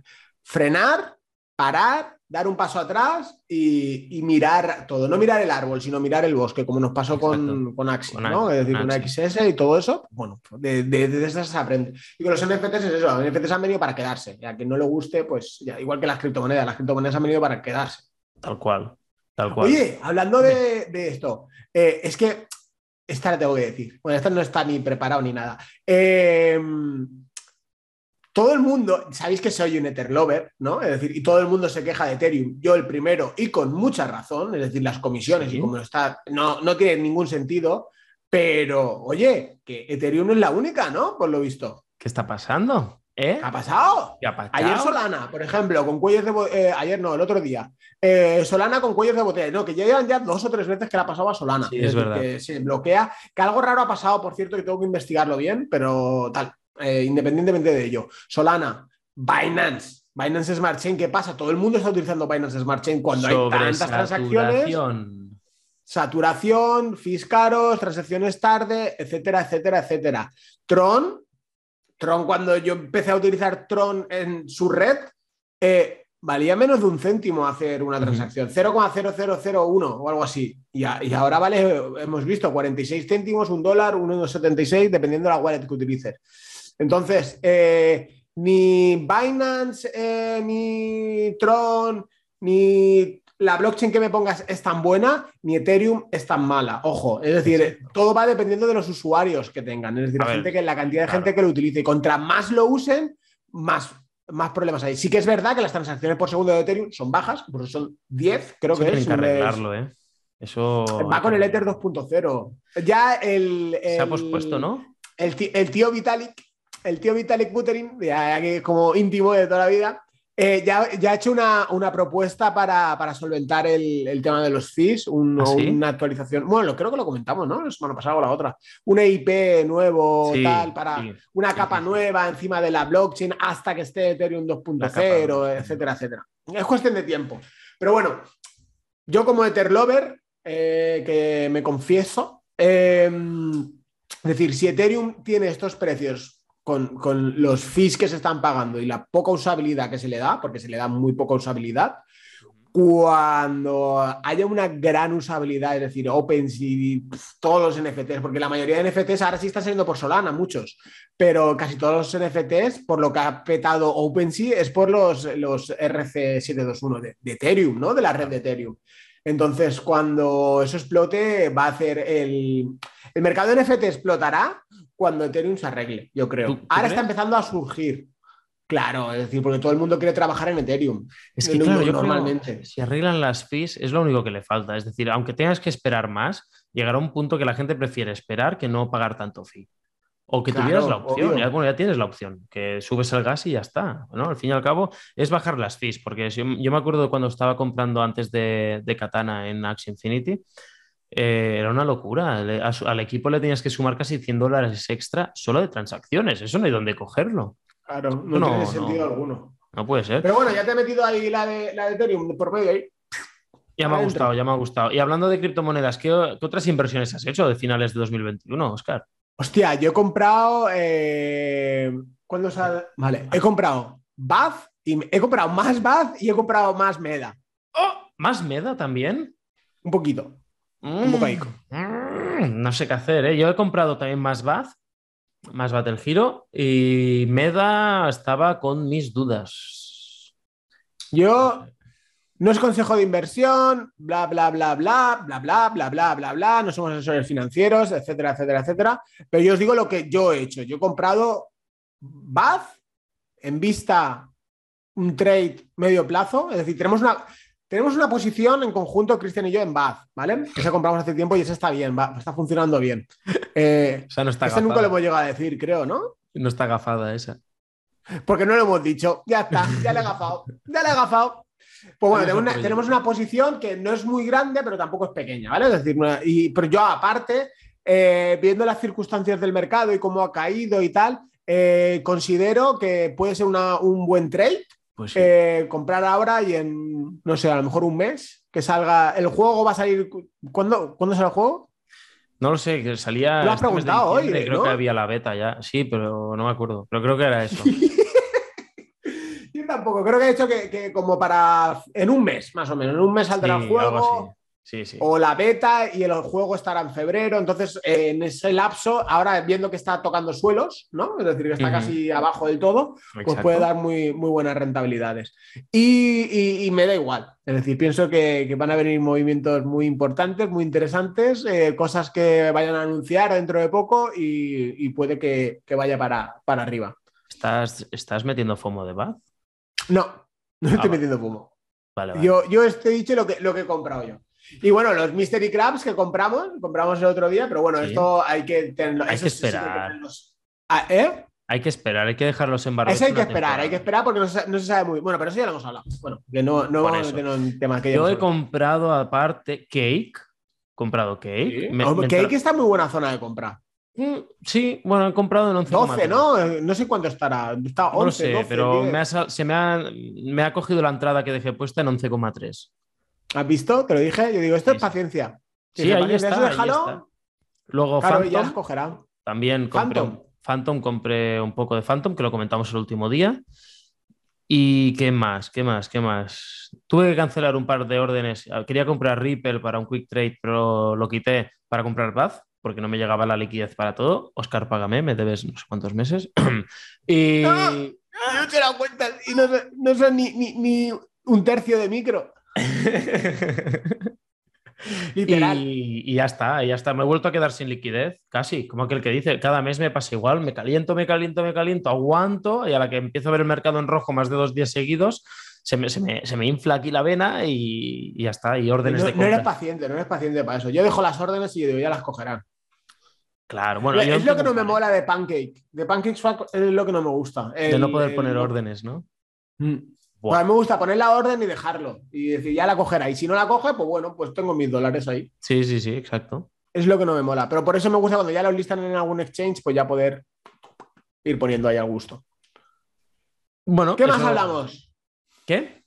frenar, parar, dar un paso atrás y, mirar todo. No mirar el árbol, sino mirar el bosque, como nos pasó con, con Axi, ¿no? Es decir, con XS y todo eso. Bueno, de, de, esas se aprende. Y con los NFTs es eso, los NFTs han venido para quedarse. Y a quien no le guste, pues ya, igual que las criptomonedas, las criptomonedas han venido para quedarse. Tal cual. Tal cual. Oye, hablando de, esto, eh, es que esta la tengo que decir. Bueno, esta no está ni preparado ni nada. Eh, todo el mundo, sabéis que soy un Etherlover, ¿no? Es decir, y todo el mundo se queja de Ethereum, yo el primero, y con mucha razón, es decir, las comisiones y como está, no, no tiene ningún sentido, pero oye, que Ethereum no es la única, ¿no? Por lo visto. ¿Qué está pasando? ¿Eh? ¿Qué ha pasado? Ayer Solana, por ejemplo, con cuellos de eh, ayer no, el otro día. Eh, Solana con cuellos de botella. No, que llevan ya dos o tres veces que la ha pasado a Solana. Sí, es, verdad. Que se bloquea. Que algo raro ha pasado, por cierto, que tengo que investigarlo bien, pero tal. Eh, independientemente de ello. Solana, Binance, Binance Smart Chain, ¿qué pasa? Todo el mundo está utilizando Binance Smart Chain cuando hay tantas transacciones. Saturación, fees caros, transacciones tarde, etcétera, etcétera, etcétera. Tron, Tron, cuando yo empecé a utilizar Tron en su red, eh, valía menos de un céntimo hacer una transacción, 0,0001 o algo así. Y, y, ahora vale, hemos visto, 46 céntimos, un dólar, 1,76, dependiendo de la wallet que utilices. Entonces, eh, ni Binance, eh, ni Tron, ni la blockchain que me pongas es tan buena, ni Ethereum es tan mala. Ojo, es decir, todo va dependiendo de los usuarios que tengan. Es decir, la, gente que, la cantidad de gente que lo utilice. Y contra más lo usen, más, más problemas hay. Sí que es verdad que las transacciones por segundo de Ethereum son bajas, por eso son 10, creo que es. Que arreglarlo, ¿eh? Eso... Va con el Ether 2.0. Ya el, Se ha pospuesto, ¿no? El, el tío Vitalik el tío Vitalik Buterin, ya, que como íntimo de toda la vida, eh, ya, ha hecho una, propuesta para, solventar el, tema de los fees, ¿Ah, una actualización. Bueno, creo que lo comentamos, ¿no? La semana pasada o la otra. Un EIP nuevo, tal, para una capa nueva encima de la blockchain hasta que esté Ethereum 2.0, etcétera, etcétera. Es cuestión de tiempo. Pero bueno, yo como Etherlover, eh, que me confieso, eh, es decir, si Ethereum tiene estos precios con, los fees que se están pagando y la poca usabilidad que se le da, porque se le da muy poca usabilidad, cuando haya una gran usabilidad, es decir, OpenSea, todos los NFTs, porque la mayoría de NFTs ahora sí están saliendo por Solana, muchos, pero casi todos los NFTs, por lo que ha petado OpenSea, es por los, los RC721 de, de Ethereum, ¿no? De la red de Ethereum. Entonces, cuando eso explote, va a hacer el, el mercado de NFT explotará cuando Ethereum se arregle, yo creo. Ahora está empezando a surgir. Claro, es decir, porque todo el mundo quiere trabajar en Ethereum. Es que, claro, yo normalmente. si arreglan las fees, es lo único que le falta. Es decir, aunque tengas que esperar más, llegará un punto que la gente prefiere esperar que no pagar tanto fee. O que tuvieras la opción, ya, bueno, ya tienes la opción, que subes el gas y ya está. ¿no? Al fin y al cabo, es bajar las fees, porque yo, me acuerdo cuando estaba comprando antes de, de Katana en Axie Infinity, eh, era una locura. al equipo le tenías que sumar casi 100 dólares extra solo de transacciones. Eso no hay dónde cogerlo. Claro, no, tiene sentido alguno. No puede ser. Pero bueno, ya te he metido ahí la de, la de Ethereum por medio ahí. Ya me ha gustado, ya me ha gustado. Y hablando de criptomonedas, ¿qué, otras inversiones has hecho de finales de 2021, Oscar? Hostia, yo he comprado. Eh... ¿Cuándo sale? Vale, he comprado Bath y he comprado más Bath y he comprado más Meda. ¡Oh! ¿Más Meda también? Un poquito. Mm, no sé qué hacer, ¿eh? Yo he comprado también más Bath más Battle Hero y Meda estaba con mis dudas. Yo no es consejo de inversión, bla, bla, bla, bla, bla, bla, bla, bla, bla, bla, no somos asesores financieros, etcétera, etcétera, etcétera. Pero yo os digo lo que yo he hecho. Yo he comprado Bath en vista un trade medio plazo, es decir, tenemos una, tenemos una posición en conjunto, Cristian y yo, en Bath, ¿vale? Que se compramos hace tiempo y esa está bien, está funcionando bien. Eh, o sea, no está esa nunca lo hemos llegado a decir, creo, ¿no? No está gafada esa. Porque no lo hemos dicho. Ya está, ya le he gafado. Ya le he gafado. Pues bueno, tenemos una, posición que no es muy grande, pero tampoco es pequeña, ¿vale? Es decir, y, pero yo aparte, eh, viendo las circunstancias del mercado y cómo ha caído y tal, eh, considero que puede ser un buen trade pues eh, comprar ahora y en, no sé, a lo mejor un mes que salga. ¿El juego va a salir? ¿Cuándo, ¿cuándo sale el juego? No lo sé, que salía. Lo has este preguntado hoy. Creo que había la beta ya. Sí, pero no me acuerdo. Pero creo que era eso. (laughs) Yo tampoco. Creo que he hecho que, como para. En un mes, más o menos. En un mes saldrá el juego. O la beta y el juego estará en febrero. Entonces, en ese lapso, ahora viendo que está tocando suelos, ¿no? Es decir, que está casi abajo del todo, pues puede dar muy, muy buenas rentabilidades. Y, me da igual. Es decir, pienso que, van a venir movimientos muy importantes, muy interesantes, eh, cosas que vayan a anunciar dentro de poco y, puede que, vaya para, para arriba. ¿Estás, ¿Estás metiendo FOMO de Baz? No, no estoy ah, metiendo FOMO. Yo, yo he dicho lo que, lo que he comprado yo. Y bueno, los Mystery Crabs que compramos, compramos el otro día, pero bueno, esto hay que tenerlo. Hay que esperar. Ah, ¿Eh? Hay que esperar, hay que dejarlos en Eso hay que esperar, hay que esperar porque no se, sabe muy. Bueno, pero eso ya lo hemos hablado. Bueno, que no, no vamos a tener un tema que Yo he comprado aparte Cake, comprado Cake. cake está en muy buena zona de compra. Mm, sí, bueno, he comprado en 11. 12, ¿no? No sé cuánto estará. Está 11, no sé, pero me ha, se me ha, me ha cogido la entrada que dejé puesta en 11,3. ¿Has visto? Te lo dije. Yo digo, esto es paciencia. sí, ahí, está, Luego Phantom. También compré, Phantom. compré un poco de Phantom, que lo comentamos el último día. ¿Y qué más? ¿Qué más? ¿Qué más? Tuve que cancelar un par de órdenes. Quería comprar Ripple para un quick trade, pero lo quité para comprar Bath, porque no me llegaba la liquidez para todo. Oscar, págame, me debes no sé cuántos meses. (clears throat) y. No, no te das cuenta y no, no son ni, ni un tercio de micro. (laughs) Y, ya está, ya está. Me he vuelto a quedar sin liquidez, casi, como aquel que dice, cada mes me pasa igual, me caliento, me caliento, me caliento, aguanto y a la que empiezo a ver el mercado en rojo más de dos días seguidos, se me, se me, infla aquí la vena y, ya está, y órdenes no, de compra. No eres paciente, no eres paciente para eso. Yo dejo las órdenes y yo digo, ya las cogerán. Claro, bueno. Es lo que no me mola de Pancake. De Pancake es lo que no me gusta. de no poder poner órdenes, ¿no? Mm. Pues a mí me gusta poner la orden y dejarlo. Y decir, ya la cogerá. Y si no la coge, pues bueno, pues tengo mil dólares ahí. Sí, sí, sí, exacto. Es lo que no me mola. Pero por eso me gusta cuando ya los listan en algún exchange, pues ya poder ir poniendo ahí al gusto. Bueno, ¿qué más hablamos? ¿Qué?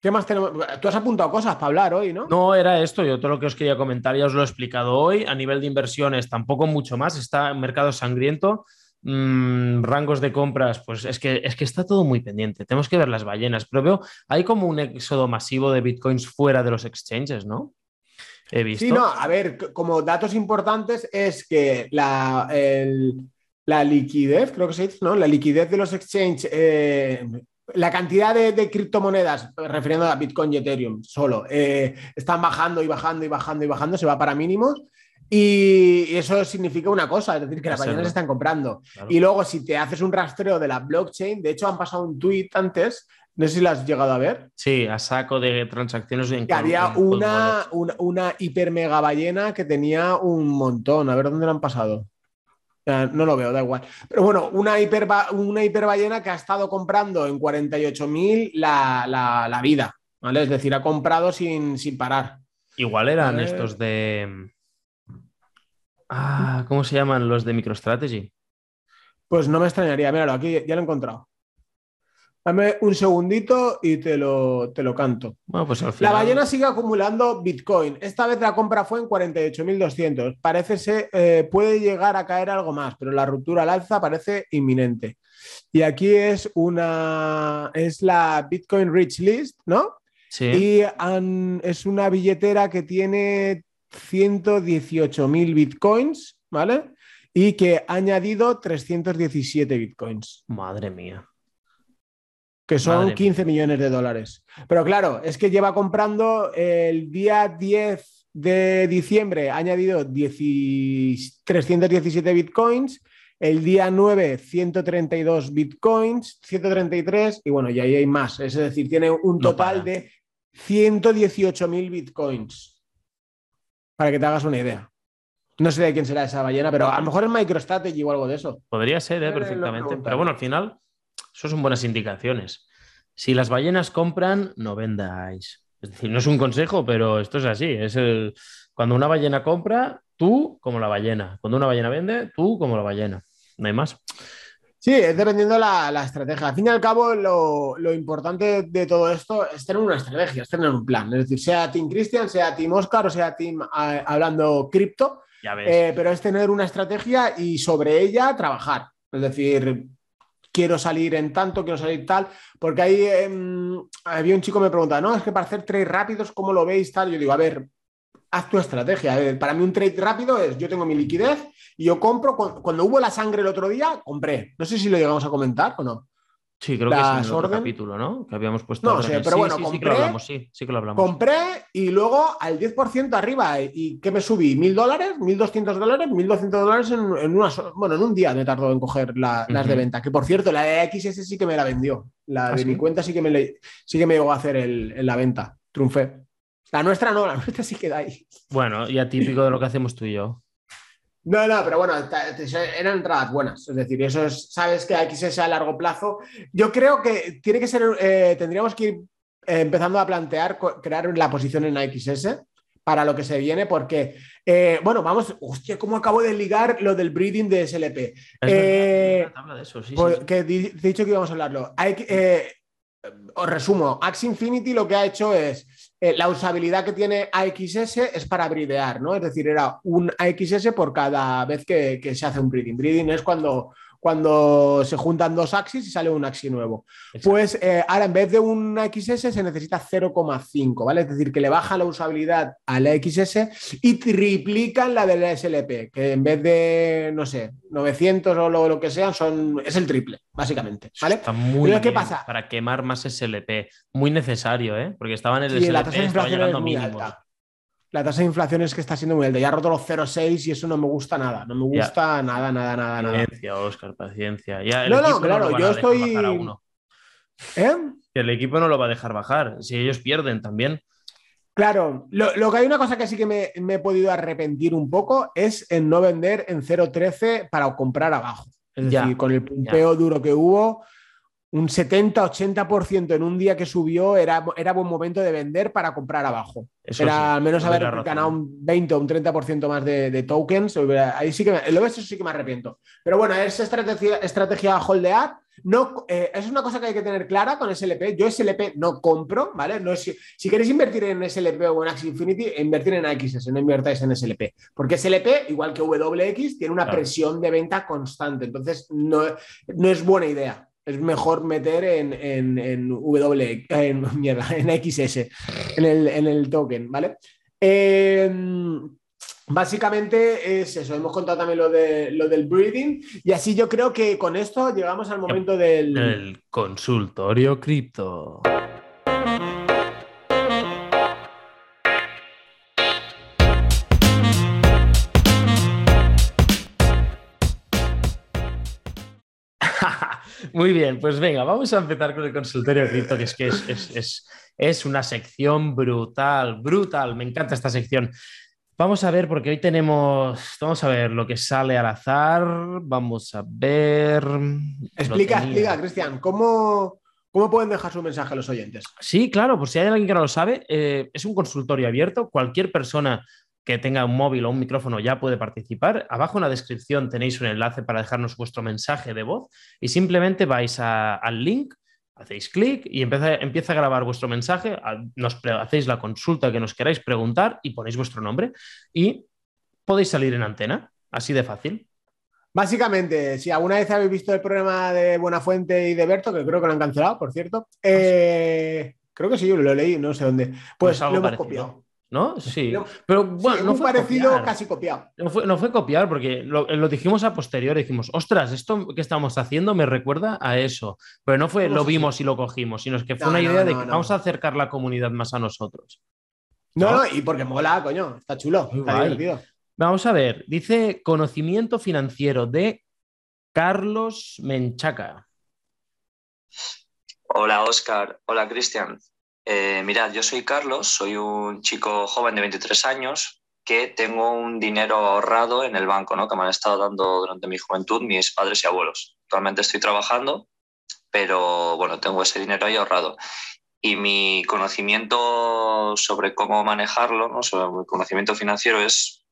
¿Qué más tenemos? Tú has apuntado cosas para hablar hoy, ¿no? No, era esto. Yo todo lo que os quería comentar ya os lo he explicado hoy. A nivel de inversiones, tampoco mucho más. Está en mercado sangriento. Mm, rangos de compras, pues es que, es que está todo muy pendiente. Tenemos que ver las ballenas, pero veo, hay como un éxodo masivo de bitcoins fuera de los exchanges, ¿no? He visto. Sí, no, a ver, como datos importantes es que la, la liquidez, creo que se dice, ¿no? La liquidez de los exchanges, eh, la cantidad de, criptomonedas, refiriendo a Bitcoin y Ethereum solo, eh, están bajando y bajando y bajando y bajando, se va para mínimos. Y eso significa una cosa, es decir, que las ballenas están comprando. Y luego, si te haces un rastreo de la blockchain, de hecho, han pasado un tweet antes, no sé si lo has llegado a ver. Sí, a saco de transacciones. En que había una, una, una, hiper mega ballena que tenía un montón. A ver dónde lo han pasado. No lo veo, da igual. Pero bueno, una, hiper, una hiperballena que ha estado comprando en 48.000 la, la, vida, ¿vale? Es decir, ha comprado sin, sin parar. Igual eran estos de... Ah, ¿cómo se llaman los de MicroStrategy? Pues no me extrañaría, míralo, aquí ya lo he encontrado. Dame un segundito y te lo, te lo canto. pues La ballena sigue acumulando Bitcoin. Esta vez la compra fue en 48.200. Parece que eh, puede llegar a caer algo más, pero la ruptura al alza parece inminente. Y aquí es una es la Bitcoin Rich List, ¿no? Sí. Y es una billetera que tiene 118.000 Bitcoins, ¿vale? Y que ha añadido 317 Bitcoins. Madre mía que son 15 millones de dólares. Pero claro, es que lleva comprando el día 10 de diciembre, ha añadido 317 bitcoins, el día 9 132 bitcoins, 133 y bueno, y ahí hay más. Es decir, tiene un total de 118 mil bitcoins. Para que te hagas una idea. No sé de quién será esa ballena, pero a lo mejor es MicroStrategy o algo de eso. Podría ser, ¿eh? perfectamente. Pero bueno, al final eso son buenas indicaciones. Si las ballenas compran, no vendáis. Es decir, no es un consejo, pero esto es así. Es el... Cuando una ballena compra, tú como la ballena. Cuando una ballena vende, tú como la ballena. No hay más. Sí, es dependiendo la, la estrategia. Al fin y al cabo, lo, importante de todo esto es tener una estrategia, es tener un plan. Es decir, sea Team Christian, sea Team Oscar o sea Team hablando cripto. Eh, pero es tener una estrategia y sobre ella trabajar. Es decir, quiero salir en tanto, quiero salir tal, porque ahí em, había un chico que me preguntaba, no, es que para hacer trades rápidos, ¿cómo lo veis tal? Yo digo, a ver, haz tu estrategia. para mí un trade rápido es, yo tengo mi liquidez y yo compro, cuando hubo la sangre el otro día, compré. No sé si lo llegamos a comentar o no. Sí, creo que es en otro capítulo, ¿no? Que habíamos puesto. No, sé, pero bueno, compré, sí, que lo hablamos, sí, sí que lo hablamos. Compré y luego al 10% arriba. ¿Y qué me subí? ¿1000 dólares? ¿1200 dólares? ¿1200 dólares en, una, bueno, en un día me tardó en coger las de venta. Que por cierto, la de XS sí que me la vendió. La ¿Ah, de mi cuenta sí que me, sí que me llegó a hacer el, la venta. Triunfé. La nuestra no, la (laughs) nuestra sí queda ahí. Bueno, ya típico de lo que hacemos tú y yo. No, no, pero bueno, eran entradas buenas. Es decir, eso es, sabes que XS a largo plazo. Yo creo que tiene que ser, eh, tendríamos que ir eh, empezando a plantear crear la posición en XS para lo que se viene, porque, eh, bueno, vamos, hostia, ¿cómo acabo de ligar lo del breeding de SLP? de Que he dicho que íbamos a hablarlo. Hay, os resumo, Axe Infinity lo que ha hecho es eh, la usabilidad que tiene AXS es para bridear, ¿no? Es decir, era un AXS por cada vez que, que se hace un breeding. Breeding es cuando cuando se juntan dos axis y sale un axis nuevo. Pues eh, ahora en vez de un XS se necesita 0,5, ¿vale? Es decir, que le baja la usabilidad al XS y triplican la del SLP, que en vez de, no sé, 900 o lo, que sean, son, es el triple, básicamente, ¿vale? Está muy bien ¿qué pasa? Para quemar más SLP. Muy necesario, ¿eh? Porque estaba en el SLP, la tasa de inflación es alta la tasa de inflación es que está siendo muy alta. Ya ha roto los 0,6 y eso no me gusta nada. No me gusta nada, nada, nada, nada. Paciencia, Oscar, paciencia. Ya, no, no, claro, yo estoy. ¿Eh? El equipo no lo va a dejar bajar. Si ellos pierden también. Claro, lo, que hay una cosa que sí que me, he podido arrepentir un poco es en no vender en 0,13 para comprar abajo. Es decir, con el pumpeo duro que hubo, un 70-80% en un día que subió era, era buen momento de vender para comprar abajo. era al menos haber ganado un 20 o un 30% más de, tokens. Ahí sí que me, lo sí que me arrepiento. Pero bueno, es estrategia, estrategia holdear no, eh, es una cosa que hay que tener clara con SLP. Yo SLP no compro, ¿vale? No si, si queréis invertir en SLP o en Axie Infinity, invertir en AXS, no invertáis en SLP. Porque SLP, igual que WX, tiene una presión de venta constante. Entonces, no, no es buena idea es mejor meter en, en, en W, en, (laughs) en XS, en el, en el token, ¿vale? Eh, Básicamente es eso, hemos contado también lo, de, lo del breeding y así yo creo que con esto llegamos al momento del... El consultorio cripto. Muy bien, pues venga, vamos a empezar con el consultorio cripto, que es que es, es una sección brutal, brutal, me encanta esta sección. Vamos a ver, porque hoy tenemos, vamos a ver lo que sale al azar, vamos a ver... Explica, explica, Cristian, ¿cómo, ¿cómo pueden dejar su mensaje a los oyentes? Sí, claro, por si hay alguien que no lo sabe, eh, es un consultorio abierto, cualquier persona que tenga un móvil o un micrófono ya puede participar. Abajo en la descripción tenéis un enlace para dejarnos vuestro mensaje de voz y simplemente vais al link hacéis clic y empieza, empieza, a grabar vuestro mensaje, nos hacéis la consulta que nos queráis preguntar y ponéis vuestro nombre y podéis salir en antena, así de fácil. Básicamente, si alguna vez habéis visto el programa de Buenafuente y de Berto, que creo que lo han cancelado, por cierto, eh, creo que sí, yo lo leí, no sé dónde, pues, pues lo hemos copiado. ¿No? Sí. Pero bueno, no fue parecido, casi copiado. No fue, no fue copiar, porque lo, dijimos a posteriori, dijimos, ostras, esto que estamos haciendo me recuerda a eso. Pero no fue lo vimos y lo cogimos, sino es que fue una idea de que vamos a acercar la comunidad más a nosotros. No, no, y porque mola, coño, está chulo, está divertido. Vamos a ver, dice conocimiento financiero de Carlos Menchaca. Hola, Oscar. Hola, Cristian. Eh, mirad, yo soy Carlos, soy un chico joven de 23 años que tengo un dinero ahorrado en el banco, ¿no? que me han estado dando durante mi juventud mis padres y abuelos. Actualmente estoy trabajando, pero bueno, tengo ese dinero ahí ahorrado. Y mi conocimiento sobre cómo manejarlo, ¿no? sobre mi conocimiento financiero es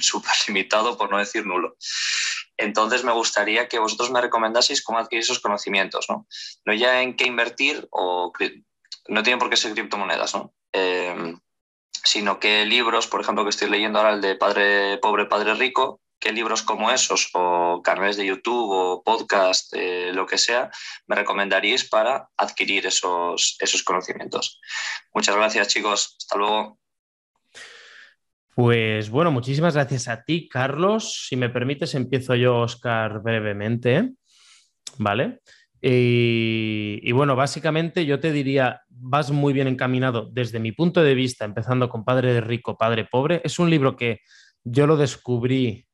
súper limitado, por no decir nulo. Entonces me gustaría que vosotros me recomendaseis cómo adquirir esos conocimientos, ¿no? No ya en qué invertir o no tienen por qué ser criptomonedas, ¿no? Eh, sino que libros, por ejemplo, que estoy leyendo ahora el de Padre Pobre, Padre Rico, que libros como esos o canales de YouTube o podcast, eh, lo que sea, me recomendaríais para adquirir esos, esos conocimientos. Muchas gracias, chicos. Hasta luego. Pues bueno, muchísimas gracias a ti, Carlos. Si me permites, empiezo yo, Oscar, brevemente. ¿Vale? Y, bueno, básicamente yo te diría, vas muy bien encaminado desde mi punto de vista, empezando con Padre Rico, Padre Pobre. Es un libro que yo lo descubrí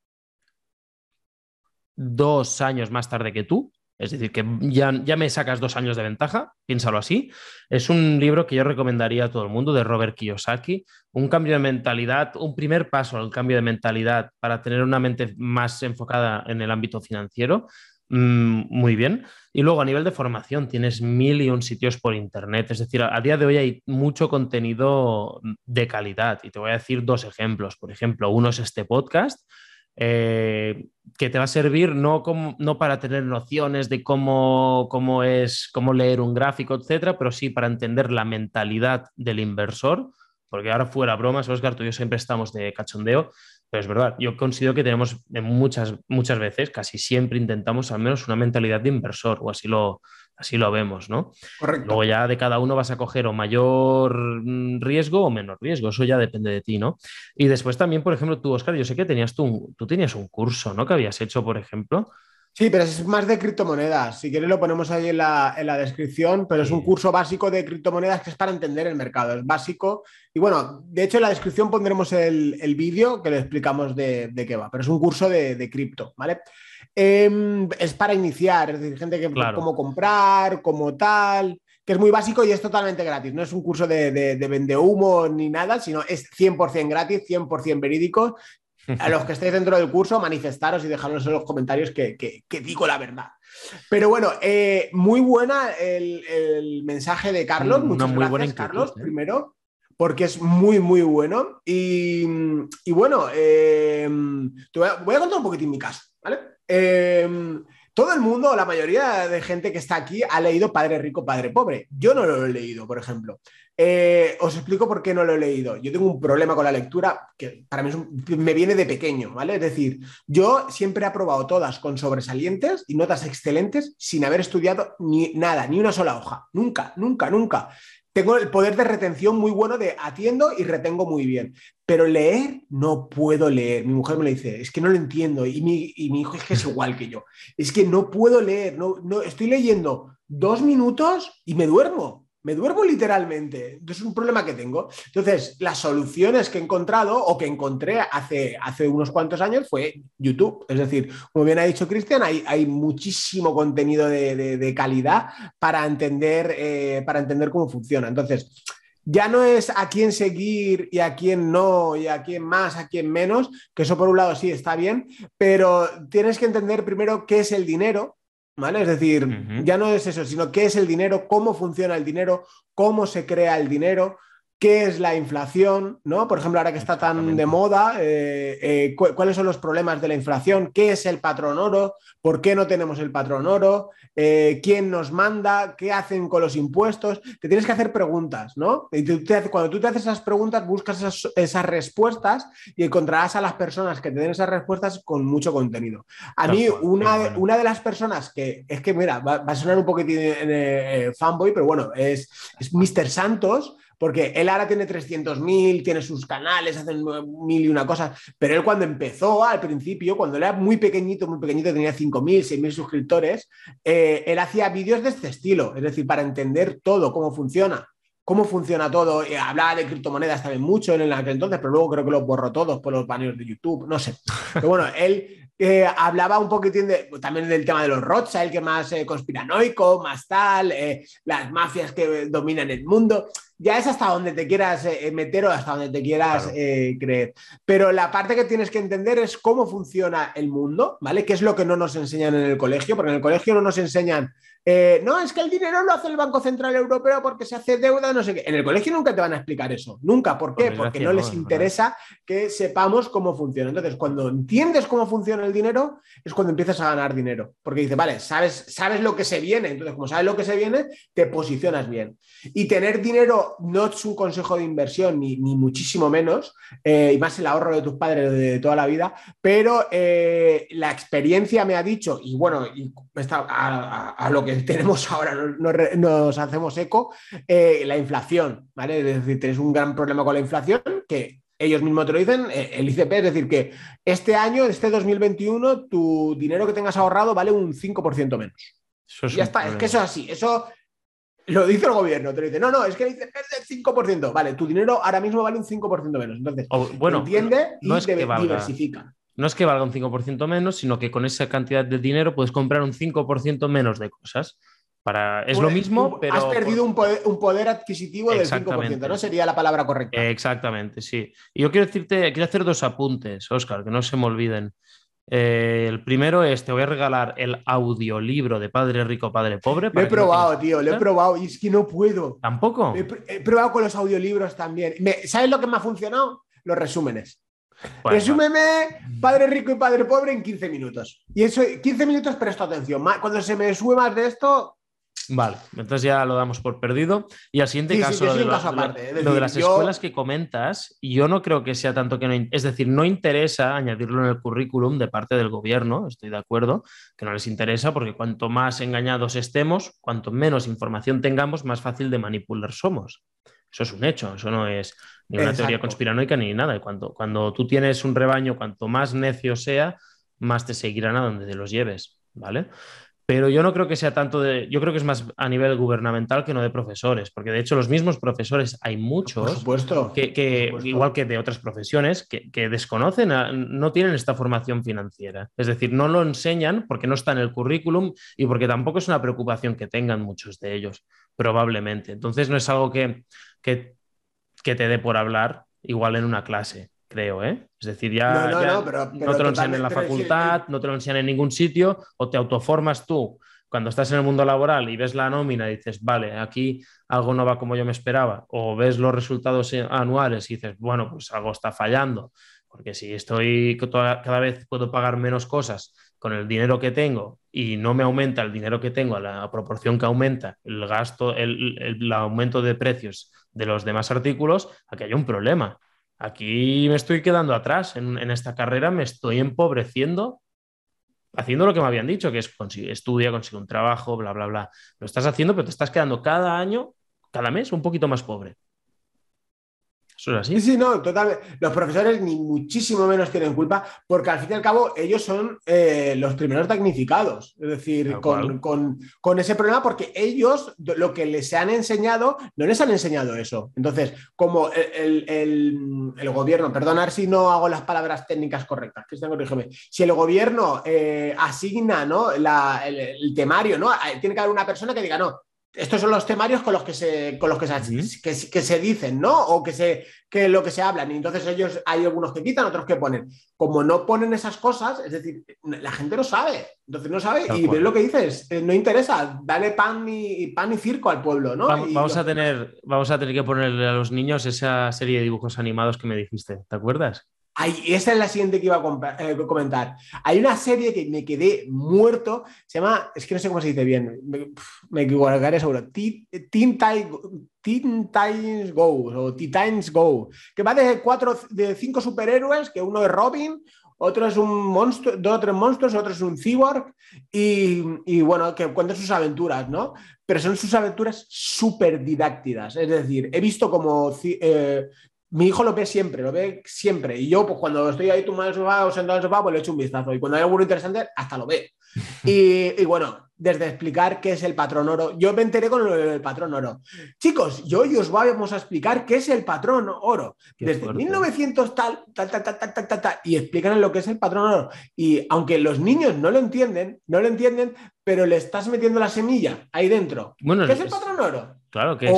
dos años más tarde que tú, es decir, que ya, ya me sacas dos años de ventaja, piénsalo así. Es un libro que yo recomendaría a todo el mundo de Robert Kiyosaki, un cambio de mentalidad, un primer paso al cambio de mentalidad para tener una mente más enfocada en el ámbito financiero. Mm, muy bien. Y luego a nivel de formación tienes mil y un sitios por internet. Es decir, a, día de hoy hay mucho contenido de calidad. Y te voy a decir dos ejemplos. Por ejemplo, uno es este podcast. Eh, que te va a servir no, como, no para tener nociones de cómo, cómo es, cómo leer un gráfico, etcétera, pero sí para entender la mentalidad del inversor, porque ahora fuera bromas, Oscar, tú y yo siempre estamos de cachondeo, pero es verdad, yo considero que tenemos muchas, muchas veces, casi siempre intentamos al menos una mentalidad de inversor, o así lo, así lo vemos, ¿no? Correcto. Luego ya de cada uno vas a coger o mayor mm, riesgo o menor riesgo, eso ya depende de ti, ¿no? Y después también, por ejemplo, tú, Oscar, yo sé que tenías tú, tú tenías un curso, ¿no? Que habías hecho, por ejemplo. Sí, pero es más de criptomonedas. Si quieres lo ponemos ahí en la, descripción, pero es un curso básico de criptomonedas que es para entender el mercado. Es básico. Y bueno, de hecho en la descripción pondremos el, vídeo que le explicamos de, qué va, pero es un curso de, cripto, ¿vale? Em, es para iniciar, es decir, gente que cómo comprar, cómo tal, que es muy básico y es totalmente gratis. No es un curso de, de, vende humo ni nada, sino es 100% gratis, 100% verídico a los que estéis dentro del curso, manifestaros y dejadnos en los comentarios que, digo la verdad. Pero bueno, eh, muy buena el, mensaje de Carlos. Muchas muy gracias, Carlos, ¿eh? primero, porque es muy, muy bueno. Y, bueno, eh, te voy a, contar un poquitín mi caso, ¿vale? todo el mundo, la mayoría de gente que está aquí ha leído Padre Rico, Padre Pobre. Yo no lo he leído, por ejemplo. Eh, os explico por qué no lo he leído. Yo tengo un problema con la lectura que para mí me viene de pequeño, ¿vale? Es decir, yo siempre he aprobado todas con sobresalientes y notas excelentes sin haber estudiado ni nada, ni una sola hoja. Nunca, nunca, nunca. Tengo el poder de retención muy bueno de atiendo y retengo muy bien. Pero leer no puedo leer. Mi mujer me lo dice, es que no lo entiendo. Y mi, hijo es que es igual que yo. Es que no puedo leer. No, no, estoy leyendo dos minutos y me duermo me duermo literalmente. Es un problema que tengo. Entonces, las soluciones que he encontrado o que encontré hace, unos cuantos años fue YouTube. Es decir, como bien ha dicho Cristian, hay, hay muchísimo contenido de, calidad para entender, eh, para entender cómo funciona. Entonces, ya no es a quién seguir y a quién no, y a quién más, a quién menos, que eso por un lado sí está bien, pero tienes que entender primero qué es el dinero, ¿Vale? Es decir, ya no es eso, sino qué es el dinero, cómo funciona el dinero, cómo se crea el dinero, qué es la inflación, ¿no? Por ejemplo, ahora que está tan de moda, eh, eh, cuáles son los problemas de la inflación, qué es el patrón oro, por qué no tenemos el patrón oro, eh, quién nos manda, qué hacen con los impuestos. Te tienes que hacer preguntas, ¿no? Y cuando tú te haces esas preguntas, buscas esas, respuestas y encontrarás a las personas que te den esas respuestas con mucho contenido. A mí, una, una de las personas que, es que, mira, va, a sonar un poquitín fanboy, pero bueno, es, es Mr. Santos porque él ahora tiene 300.000, tiene sus canales, hacen mil y una cosa, pero él cuando empezó al principio, cuando era muy pequeñito, muy pequeñito, tenía 5.000, 6.000 suscriptores, eh, él hacía vídeos de este estilo, es decir, para entender todo, cómo funciona cómo funciona todo. Y hablaba de criptomonedas también mucho en aquel entonces, pero luego creo que los borró todos por los baneos de YouTube, no sé. Pero bueno, él eh, hablaba un poquitín de, también del tema de los Rothschild, que más eh, conspiranoico, más tal, las mafias que dominan el mundo ya es hasta donde te quieras eh, meter o hasta donde te quieras eh, creer. Pero la parte que tienes que entender es cómo funciona el mundo, ¿vale? ¿Qué es lo que no nos enseñan en el colegio? Porque en el colegio no nos enseñan eh, no, es que el dinero lo hace el Banco Central Europeo porque se hace deuda, no sé qué. En el colegio nunca te van a explicar eso. Nunca. ¿Por qué? Porque no les interesa que sepamos cómo funciona. Entonces, cuando entiendes cómo funciona el dinero, es cuando empiezas a ganar dinero. Porque dice, vale, sabes, sabes lo que se viene. Entonces, como sabes lo que se viene, te posicionas bien. Y tener dinero no es un consejo de inversión, ni, muchísimo menos, eh, y más el ahorro de tus padres de, toda la vida, pero eh, la experiencia me ha dicho, y bueno, y a, a lo que tenemos ahora, nos, hacemos eco, eh, la inflación, ¿vale? Es decir, tienes un gran problema con la inflación que ellos mismos te lo dicen, eh, el ICP, es decir, que este año, este 2021, tu dinero que tengas ahorrado vale un 5% menos. ya está, es que eso es así, eso lo dice el gobierno, te lo dice, no, no, es que el ICP es del 5%, vale, tu dinero ahora mismo vale un 5% menos. Entonces, bueno, entiende y diversifica no es que valga un 5% menos, sino que con esa cantidad de dinero puedes comprar un 5% menos de cosas. Para... Es lo pues, mismo, pero... Has perdido un poder, adquisitivo del 5%, ¿no? Sería la palabra correcta. Exactamente, sí. Y yo quiero decirte, quiero hacer dos apuntes, Oscar, que no se me olviden. Eh, el primero es, te voy a regalar el audiolibro de Padre Rico, Padre Pobre. Lo he probado, tío, lo he probado y es que no puedo. ¿Tampoco? He, probado con los audiolibros también. ¿Sabes lo que me ha funcionado? Los resúmenes. Resúmeme Padre Rico y Padre Pobre en 15 minutos. Y eso, 15 minutos presto atención. Cuando se me sube más de esto, Vale, entonces ya lo damos por perdido. Y al siguiente caso, lo, de, lo, de, las escuelas que comentas, yo no creo que sea tanto que no. Es decir, no interesa añadirlo en el currículum de parte del gobierno, estoy de acuerdo, que no les interesa, porque cuanto más engañados estemos, cuanto menos información tengamos, más fácil de manipular somos. Eso es un hecho, eso no es ni una teoría conspiranoica ni nada. Cuando, cuando tú tienes un rebaño, cuanto más necio sea, más te seguirán a donde te los lleves, ¿vale? Pero yo no creo que sea tanto de. Yo creo que es más a nivel gubernamental que no de profesores, porque de hecho los mismos profesores hay muchos. supuesto. Que, igual que de otras profesiones, que, desconocen, no tienen esta formación financiera. Es decir, no lo enseñan porque no está en el currículum y porque tampoco es una preocupación que tengan muchos de ellos, probablemente. Entonces no es algo que, que que te dé por hablar igual en una clase, creo, ¿eh? Es decir, ya no, te lo enseñan en la facultad, no te lo enseñan en ningún sitio, o te autoformas tú cuando estás en el mundo laboral y ves la nómina y dices, vale, aquí algo no va como yo me esperaba, o ves los resultados anuales y dices, bueno, pues algo está fallando, porque si estoy cada vez puedo pagar menos cosas con el dinero que tengo y no me aumenta el dinero que tengo a la proporción que aumenta el gasto, el, aumento de precios de los demás artículos, aquí hay un problema. Aquí me estoy quedando atrás en, esta carrera, me estoy empobreciendo haciendo lo que me habían dicho, que es estudia, consigue un trabajo, bla, bla, bla. Lo estás haciendo, pero te estás quedando cada año, cada mes, un poquito más pobre. Eso es así. Sí, sí, no, totalmente. Los profesores ni muchísimo menos tienen culpa, porque al fin y al cabo ellos son eh, los primeros damnificados. Es decir, con, ese problema, porque ellos lo que les han enseñado, no les han enseñado eso. Entonces, como el, gobierno, perdonar si no hago las palabras técnicas correctas, Cristian, corrígeme. Si el gobierno eh, asigna ¿no? el, temario, ¿no? Tiene que haber una persona que diga, no, estos son los temarios con los que se, con los que se, que, se dicen, ¿no? O que, se, que lo que se hablan. Y entonces ellos hay algunos que quitan, otros que ponen. Como no ponen esas cosas, es decir, la gente no sabe. Entonces no sabe y ves lo que dices, eh, no interesa, dale pan y, pan y circo al pueblo, ¿no? Vamos, a tener, vamos a tener que ponerle a los niños esa serie de dibujos animados que me dijiste, ¿te acuerdas? Esa es la siguiente que iba a eh, comentar. Hay una serie que me quedé muerto, se llama, es que no sé cómo se dice bien, me, equivocaré seguro, Teen, Titans Go o Titans Go, que va de cuatro, de cinco superhéroes, que uno es Robin, otro es un monstruo, dos o tres monstruos, otro es un cyborg, y, bueno, que cuentan sus aventuras, ¿no? Pero son sus aventuras súper didáctidas. Es decir, he visto como eh, mi hijo lo ve siempre, lo ve siempre. Y yo, pues cuando estoy ahí tumbado en el sofá o sentado en el sofá, pues le echo un vistazo. Y cuando hay algo interesante, hasta lo ve. (laughs) y, bueno, desde explicar qué es el patrón oro, yo me enteré con el patrón oro. Chicos, yo hoy os vamos a explicar qué es el patrón oro. desde 1900 tal, tal, tal, tal, tal, tal, tal, y explican lo que es el patrón oro. Y aunque los niños no lo entienden, no lo entienden, pero le estás metiendo la semilla ahí dentro. ¿Qué es el patrón oro? Claro, que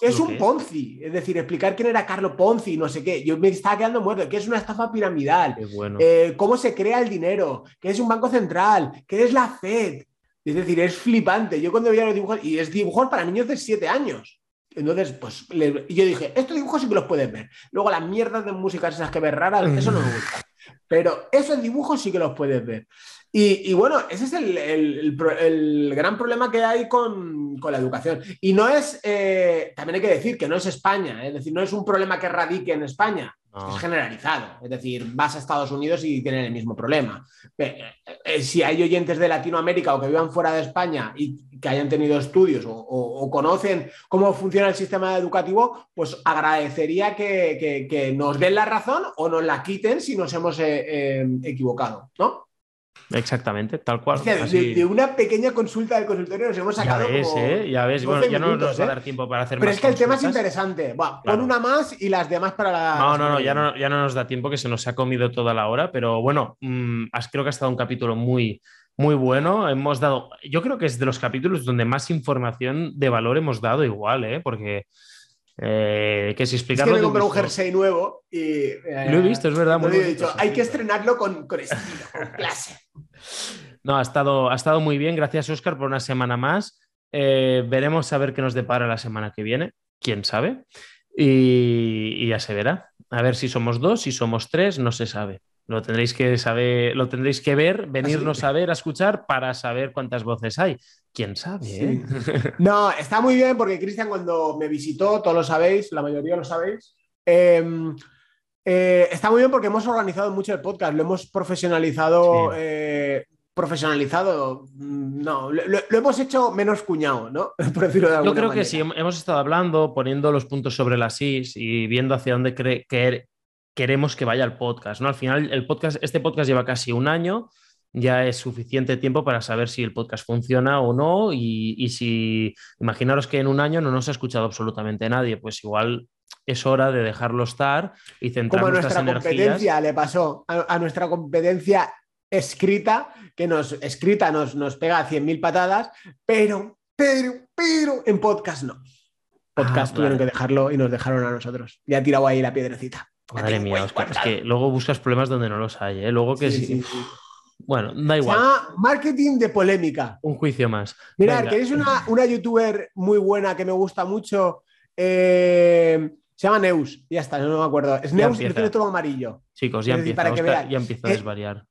es un Ponzi, es decir, explicar quién era Carlos Ponzi, no sé qué. Yo me estaba quedando muerto, qué es una estafa piramidal, eh, cómo se crea el dinero, qué es un banco central, qué es la Fed. Es decir, es flipante. Yo cuando veía los dibujos, y es dibujos para niños de 7 años. Entonces, pues yo dije, estos dibujos sí que los puedes ver. Luego las mierdas de música esas que ves raras, eso no me gusta. Pero esos dibujos sí que los puedes ver. Y, bueno, ese es el, gran problema que hay con, la educación. Y no es, eh, también hay que decir que no es España, ¿eh? es decir, no es un problema que radique en España, es generalizado. Es decir, vas a Estados Unidos y tienen el mismo problema. Eh, si hay oyentes de Latinoamérica o que vivan fuera de España y que hayan tenido estudios o, conocen cómo funciona el sistema educativo, pues agradecería que, nos den la razón o nos la quiten si nos hemos equivocado, ¿no? Exactamente, tal cual. de, una pequeña consulta del consultorio nos hemos sacado. Ya ves, ¿eh? ya ves. Bueno, ya no nos va a ¿eh? dar tiempo para hacer Pero es que el tema es interesante. pon una más y las demás para la. No, no, no ya, no, ya no nos da tiempo que se nos ha comido toda la hora. Pero bueno, mm, creo que ha estado un capítulo muy, muy bueno. Hemos dado. Yo creo que es de los capítulos donde más información de valor hemos dado, igual, ¿eh? Porque. Eh, que si explicarlo. Es que me compré un jersey nuevo y. Eh, lo he visto, es verdad. Muy dicho, hay que estrenarlo con, con estilo, con (laughs) clase. No, ha estado, ha estado muy bien. Gracias, Oscar, por una semana más. Eh, veremos a ver qué nos depara la semana que viene. Quién sabe. Y, ya se verá. A ver si somos dos, si somos tres, no se sabe. Lo tendréis que saber, lo tendréis que ver, venirnos a ver, a escuchar para saber cuántas voces hay. ¿Quién sabe? Eh? (laughs) No, está muy bien porque Cristian cuando me visitó, todos lo sabéis, la mayoría lo sabéis, em, eh, está muy bien porque hemos organizado mucho el podcast, lo hemos profesionalizado. Eh, profesionalizado, no, lo, hemos hecho menos cuñado, ¿no? (laughs) Por decirlo de Yo creo que sí, hemos estado hablando, poniendo los puntos sobre las is y viendo hacia dónde queremos que vaya el podcast, ¿no? Al final, el podcast, este podcast lleva casi un año, ya es suficiente tiempo para saber si el podcast funciona o no y, y si, imaginaros que en un año no nos ha escuchado absolutamente nadie, pues igual es hora de dejarlo estar y centrar Como a nuestra competencia le pasó, a, nuestra competencia escrita, que nos escrita nos, nos pega 100.000 patadas, pero, pero, pero en podcast no. Podcast ah, tuvieron que dejarlo y nos dejaron a nosotros. Ya ha tirado ahí la piedrecita. Madre mía, Oscar, es que luego buscas problemas donde no los hay, ¿eh? Luego que sí. Bueno, da igual. marketing de polémica. Un juicio más. Mirad, queréis una, una youtuber muy buena que me gusta mucho. Eh, Se llama Neus, ya está, no me acuerdo. Es Neus y tiene todo amarillo. Chicos, ya empieza, ya empieza a desvariar.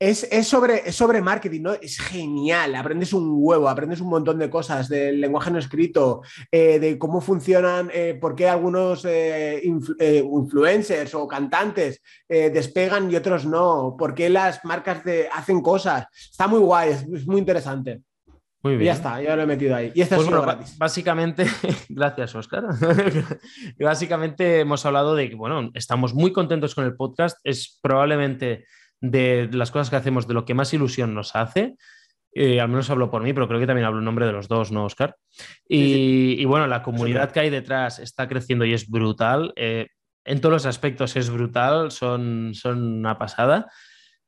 Es, sobre, sobre marketing, ¿no? Es genial. Aprendes un huevo, aprendes un montón de cosas del lenguaje no escrito, eh, de cómo funcionan, eh, por qué algunos eh, influencers o cantantes despegan y otros no, por qué las marcas de, hacen cosas. Está muy guay, es, muy interesante. Muy bien. Y ya está, ya lo he metido ahí. Y este es pues Básicamente, (laughs) gracias, Oscar. (laughs) básicamente hemos hablado de que, bueno, estamos muy contentos con el podcast. Es probablemente de las cosas que hacemos, de lo que más ilusión nos hace. Eh, al menos hablo por mí, pero creo que también hablo en nombre de los dos, ¿no, Oscar? Y, bueno, la comunidad que hay detrás está creciendo y es brutal. Eh, en todos los aspectos es brutal, son, son una pasada.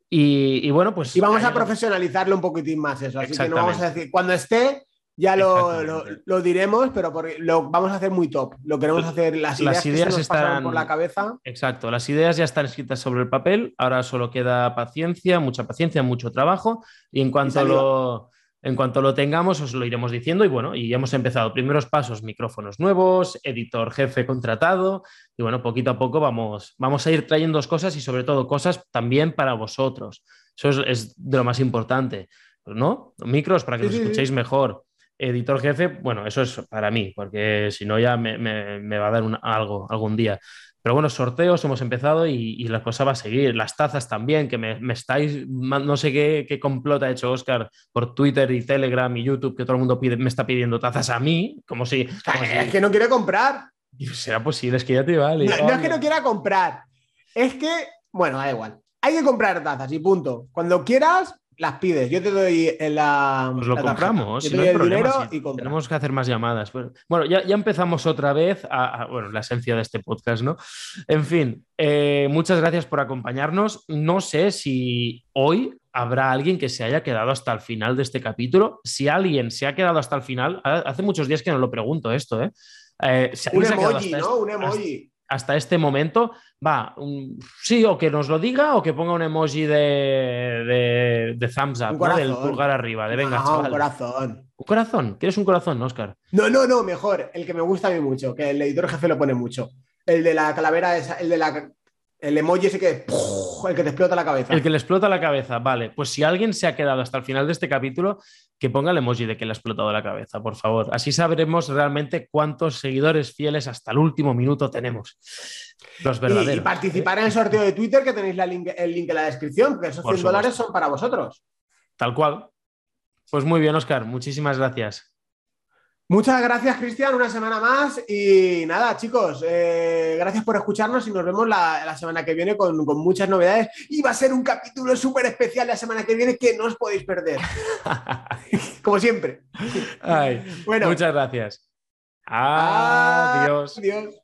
Y, bueno, pues. Y vamos a profesionalizarlo un poquitín más eso. Así que no vamos a decir, cuando esté, ya lo, diremos, pero lo vamos a hacer muy top. Lo queremos hacer, las ideas, las estarán por la cabeza. Exacto, las ideas ya están escritas sobre el papel, ahora solo queda paciencia, mucha paciencia, mucho trabajo, y en cuanto lo... En cuanto lo tengamos, os lo iremos diciendo y bueno, y hemos empezado. Primeros pasos, micrófonos nuevos, editor jefe contratado y bueno, poquito a poco vamos, vamos a ir trayendo cosas y sobre todo cosas también para vosotros. Eso es, de lo más importante, ¿no? Micros para que nos escuchéis mejor, editor jefe, bueno, eso es para mí, porque si no ya me, va a dar algo algún día. Pero bueno, sorteos hemos empezado y, la cosa va a seguir. Las tazas también, que me, estáis, no sé qué, qué, complot ha hecho Oscar por Twitter y Telegram y YouTube, que todo el mundo pide, me está pidiendo tazas a mí, como si... es que no quiere comprar. Será posible, es que ya te vale. No, no es que no quiera comprar, es que, bueno, da igual. Hay que comprar tazas y punto. Cuando quieras, las pides. Yo te doy la. Pues lo compramos. No problema, y tenemos que hacer más llamadas. Bueno, ya, ya empezamos otra vez a, bueno, la esencia de este podcast, ¿no? En fin, eh, muchas gracias por acompañarnos. No sé si hoy habrá alguien que se haya quedado hasta el final de este capítulo. Si alguien se ha quedado hasta el final, hace muchos días que no lo pregunto esto, ¿eh? eh un emoji, ¿no? Este un emoji hasta este momento, va, sí, o que nos lo diga o que ponga un emoji de, de, thumbs up, del pulgar arriba, de venga, no, Un corazón. ¿Un corazón? ¿Quieres un corazón, Oscar? No, no, no, mejor, el que me gusta a mí mucho, que el editor jefe lo pone mucho. El de la calavera, el de la el emoji ese que. El que te explota la cabeza. El que le explota la cabeza, vale. Pues si alguien se ha quedado hasta el final de este capítulo, que ponga el emoji de que le ha explotado la cabeza, por favor. Así sabremos realmente cuántos seguidores fieles hasta el último minuto tenemos. Los verdaderos. Y, participar en el sorteo de Twitter, que tenéis el link en la descripción, que esos 100 dólares son para vosotros. Tal cual. Pues muy bien, Oscar. Muchísimas gracias. Muchas gracias, Cristian, una semana más. Y nada, chicos, eh, gracias por escucharnos y nos vemos la, semana que viene con, muchas novedades. Y va a ser un capítulo súper especial la semana que viene que no os podéis perder. (laughs) Como siempre. bueno, muchas gracias. Adiós. Adiós.